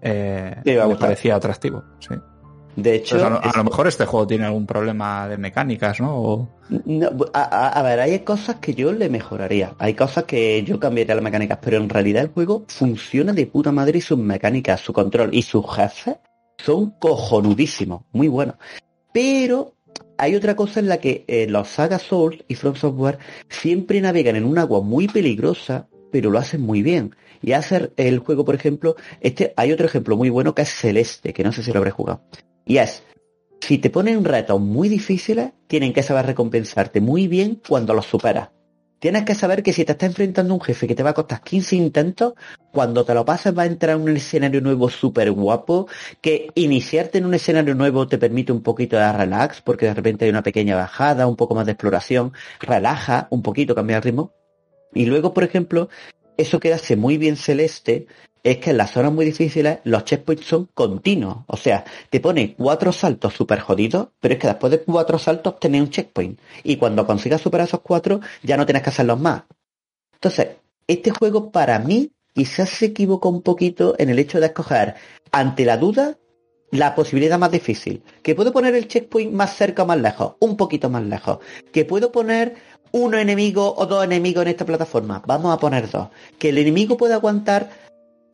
eh, me parecía atractivo. Sí. De hecho, a, lo, mejor este juego tiene algún problema de mecánicas, ¿no? a, ver, hay cosas que yo le mejoraría, hay cosas que yo cambiaría las mecánicas, pero en realidad el juego funciona de puta madre y sus mecánicas, su control y sus jefes son cojonudísimos, muy buenos. Pero hay otra cosa en la que eh, los Saga Souls y From Software siempre navegan en un agua muy peligrosa, pero lo hacen muy bien. Y hacer el juego, por ejemplo, este, hay otro ejemplo muy bueno que es Celeste, que no sé si lo habré jugado. Y es, si te ponen retos muy difíciles, tienen que saber recompensarte muy bien cuando los superas. Tienes que saber que si te está enfrentando un jefe que te va a costar 15 intentos, cuando te lo pases va a entrar en un escenario nuevo súper guapo, que iniciarte en un escenario nuevo te permite un poquito de relax, porque de repente hay una pequeña bajada, un poco más de exploración, relaja un poquito, cambia el ritmo. Y luego, por ejemplo, eso que hace muy bien Celeste es que en las zonas muy difíciles los checkpoints son continuos. O sea, te pone cuatro saltos súper jodidos, pero es que después de cuatro saltos tenés un checkpoint. Y cuando consigas superar esos cuatro, ya no tienes que hacerlos más. Entonces, este juego para mí quizás se equivocó un poquito en el hecho de escoger ante la duda la posibilidad más difícil. Que puedo poner el checkpoint más cerca o más lejos, un poquito más lejos. Que puedo poner uno enemigo o dos enemigos en esta plataforma. Vamos a poner dos. Que el enemigo pueda aguantar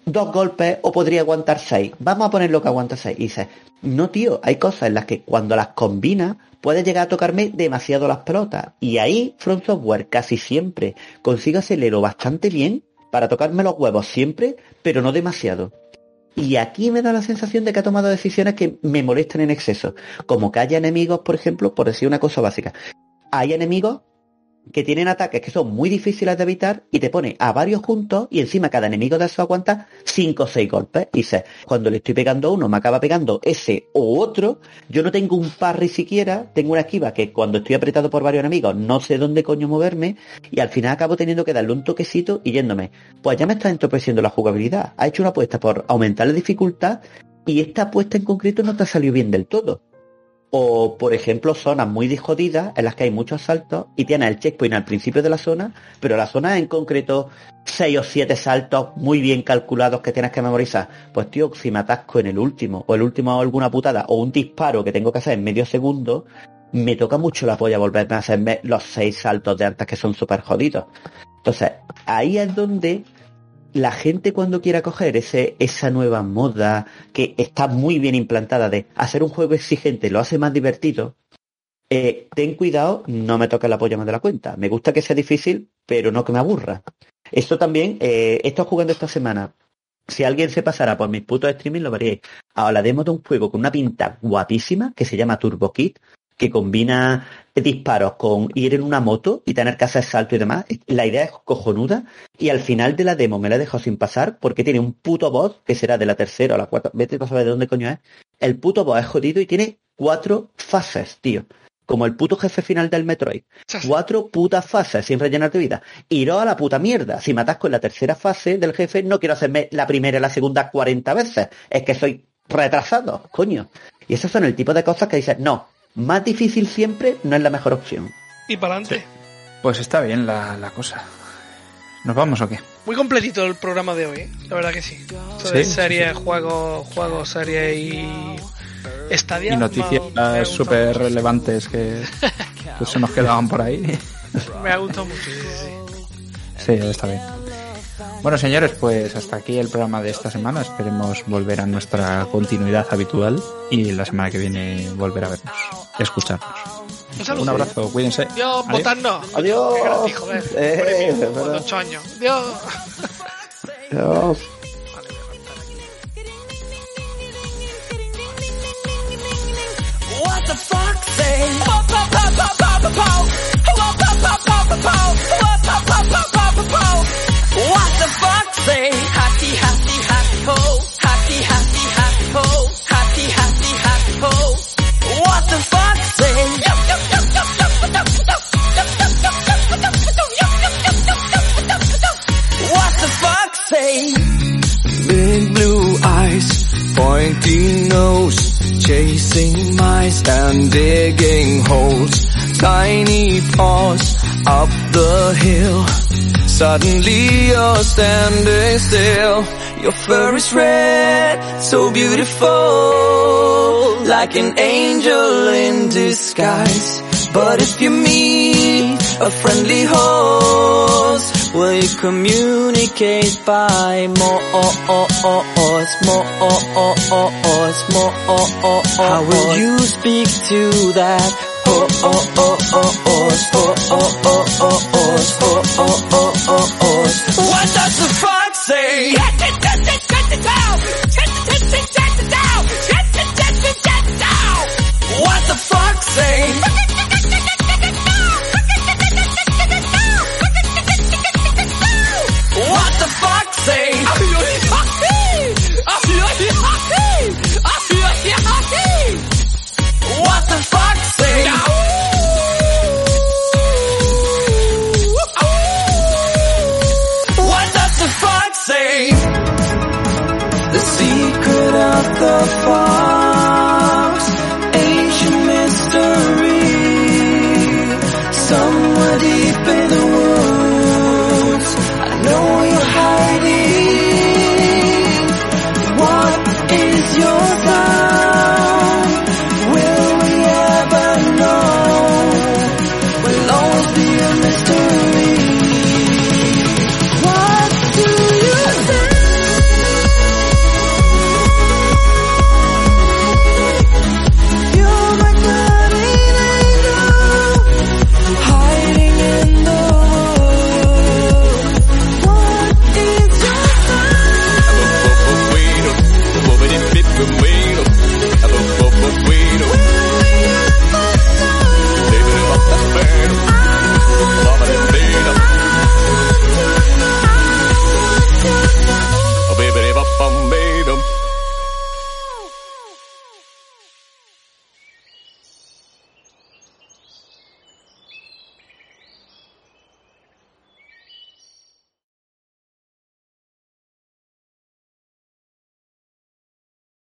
dos golpes o podría aguantar seis. Vamos a poner lo que aguanta seis. Y dices, no tío, hay cosas en las que cuando las combinas puede llegar a tocarme demasiado las pelotas. Y ahí Front Software casi siempre consigue acelerarlo bastante bien para tocarme los huevos siempre, pero no demasiado. Y aquí me da la sensación de que ha tomado decisiones que me molestan en exceso. Como que haya enemigos, por ejemplo, por decir una cosa básica. Hay enemigos que tienen ataques que son muy difíciles de evitar y te pone a varios juntos y encima cada enemigo de eso aguanta 5 o 6 golpes. Y dices, cuando le estoy pegando a uno me acaba pegando ese o otro, yo no tengo un parry siquiera, tengo una esquiva que cuando estoy apretado por varios enemigos no sé dónde coño moverme y al final acabo teniendo que darle un toquecito y yéndome. Pues ya me está entorpeciendo la jugabilidad. Ha hecho una apuesta por aumentar la dificultad y esta apuesta en concreto no te ha salido bien del todo. O, por ejemplo, zonas muy disjodidas en las que hay muchos saltos y tienes el checkpoint al principio de la zona, pero la zona en concreto seis o siete saltos muy bien calculados que tienes que memorizar. Pues tío, si me atasco en el último, o el último alguna putada, o un disparo que tengo que hacer en medio segundo, me toca mucho la polla volverme a hacer los seis saltos de antes que son súper jodidos. Entonces, ahí es donde la gente cuando quiera coger ese, esa nueva moda que está muy bien implantada de hacer un juego exigente lo hace más divertido, eh, ten cuidado, no me toque la polla más de la cuenta. Me gusta que sea difícil, pero no que me aburra. Esto también, eh, he estado jugando esta semana. Si alguien se pasara por mis putos streaming, lo veríais. Ahora demo de un juego con una pinta guapísima que se llama Turbo Kit, que combina disparos con ir en una moto y tener que hacer salto y demás. La idea es cojonuda y al final de la demo me la he dejado sin pasar porque tiene un puto boss que será de la tercera o la cuarta, vete a saber de dónde coño es. El puto boss es jodido y tiene cuatro fases, tío. como el puto jefe final del Metroid. Cuatro putas fases sin rellenar de vida. Iros a la puta mierda. Si me atasco en la tercera fase del jefe, no quiero hacerme la primera y la segunda 40 veces. Es que soy retrasado, coño. Y esos son el tipo de cosas que dices, no, más difícil siempre no es la mejor opción. Y para adelante. Pues está bien la, la cosa. ¿Nos vamos o qué? Muy completito el programa de hoy, ¿eh? la verdad que sí. Sobre Sí, series, juegos, juegos, series y Stadia. Y noticias ha- súper relevantes que, que se nos quedaban por ahí. Me ha gustado mucho, sí, sí, sí. Sí, está bien. Bueno, señores, pues hasta aquí el programa de esta semana. Esperemos volver a nuestra continuidad habitual y la semana que viene volver a vernos, escucharnos. Un abrazo, cuídense. Dios, Adiós. votadnos. Adiós. Qué gratis, joder. Eh, Por mí, es por verdad. ocho años. Dios. Dios. What the fuck Is red, so beautiful, like an angel in disguise. But if you meet a friendly host, will you communicate by more, more, more, How will you speak to that? Oh, oh, oh, oh, the fox say? What the fox say? The fox say? What does the fox say? The secret of the fox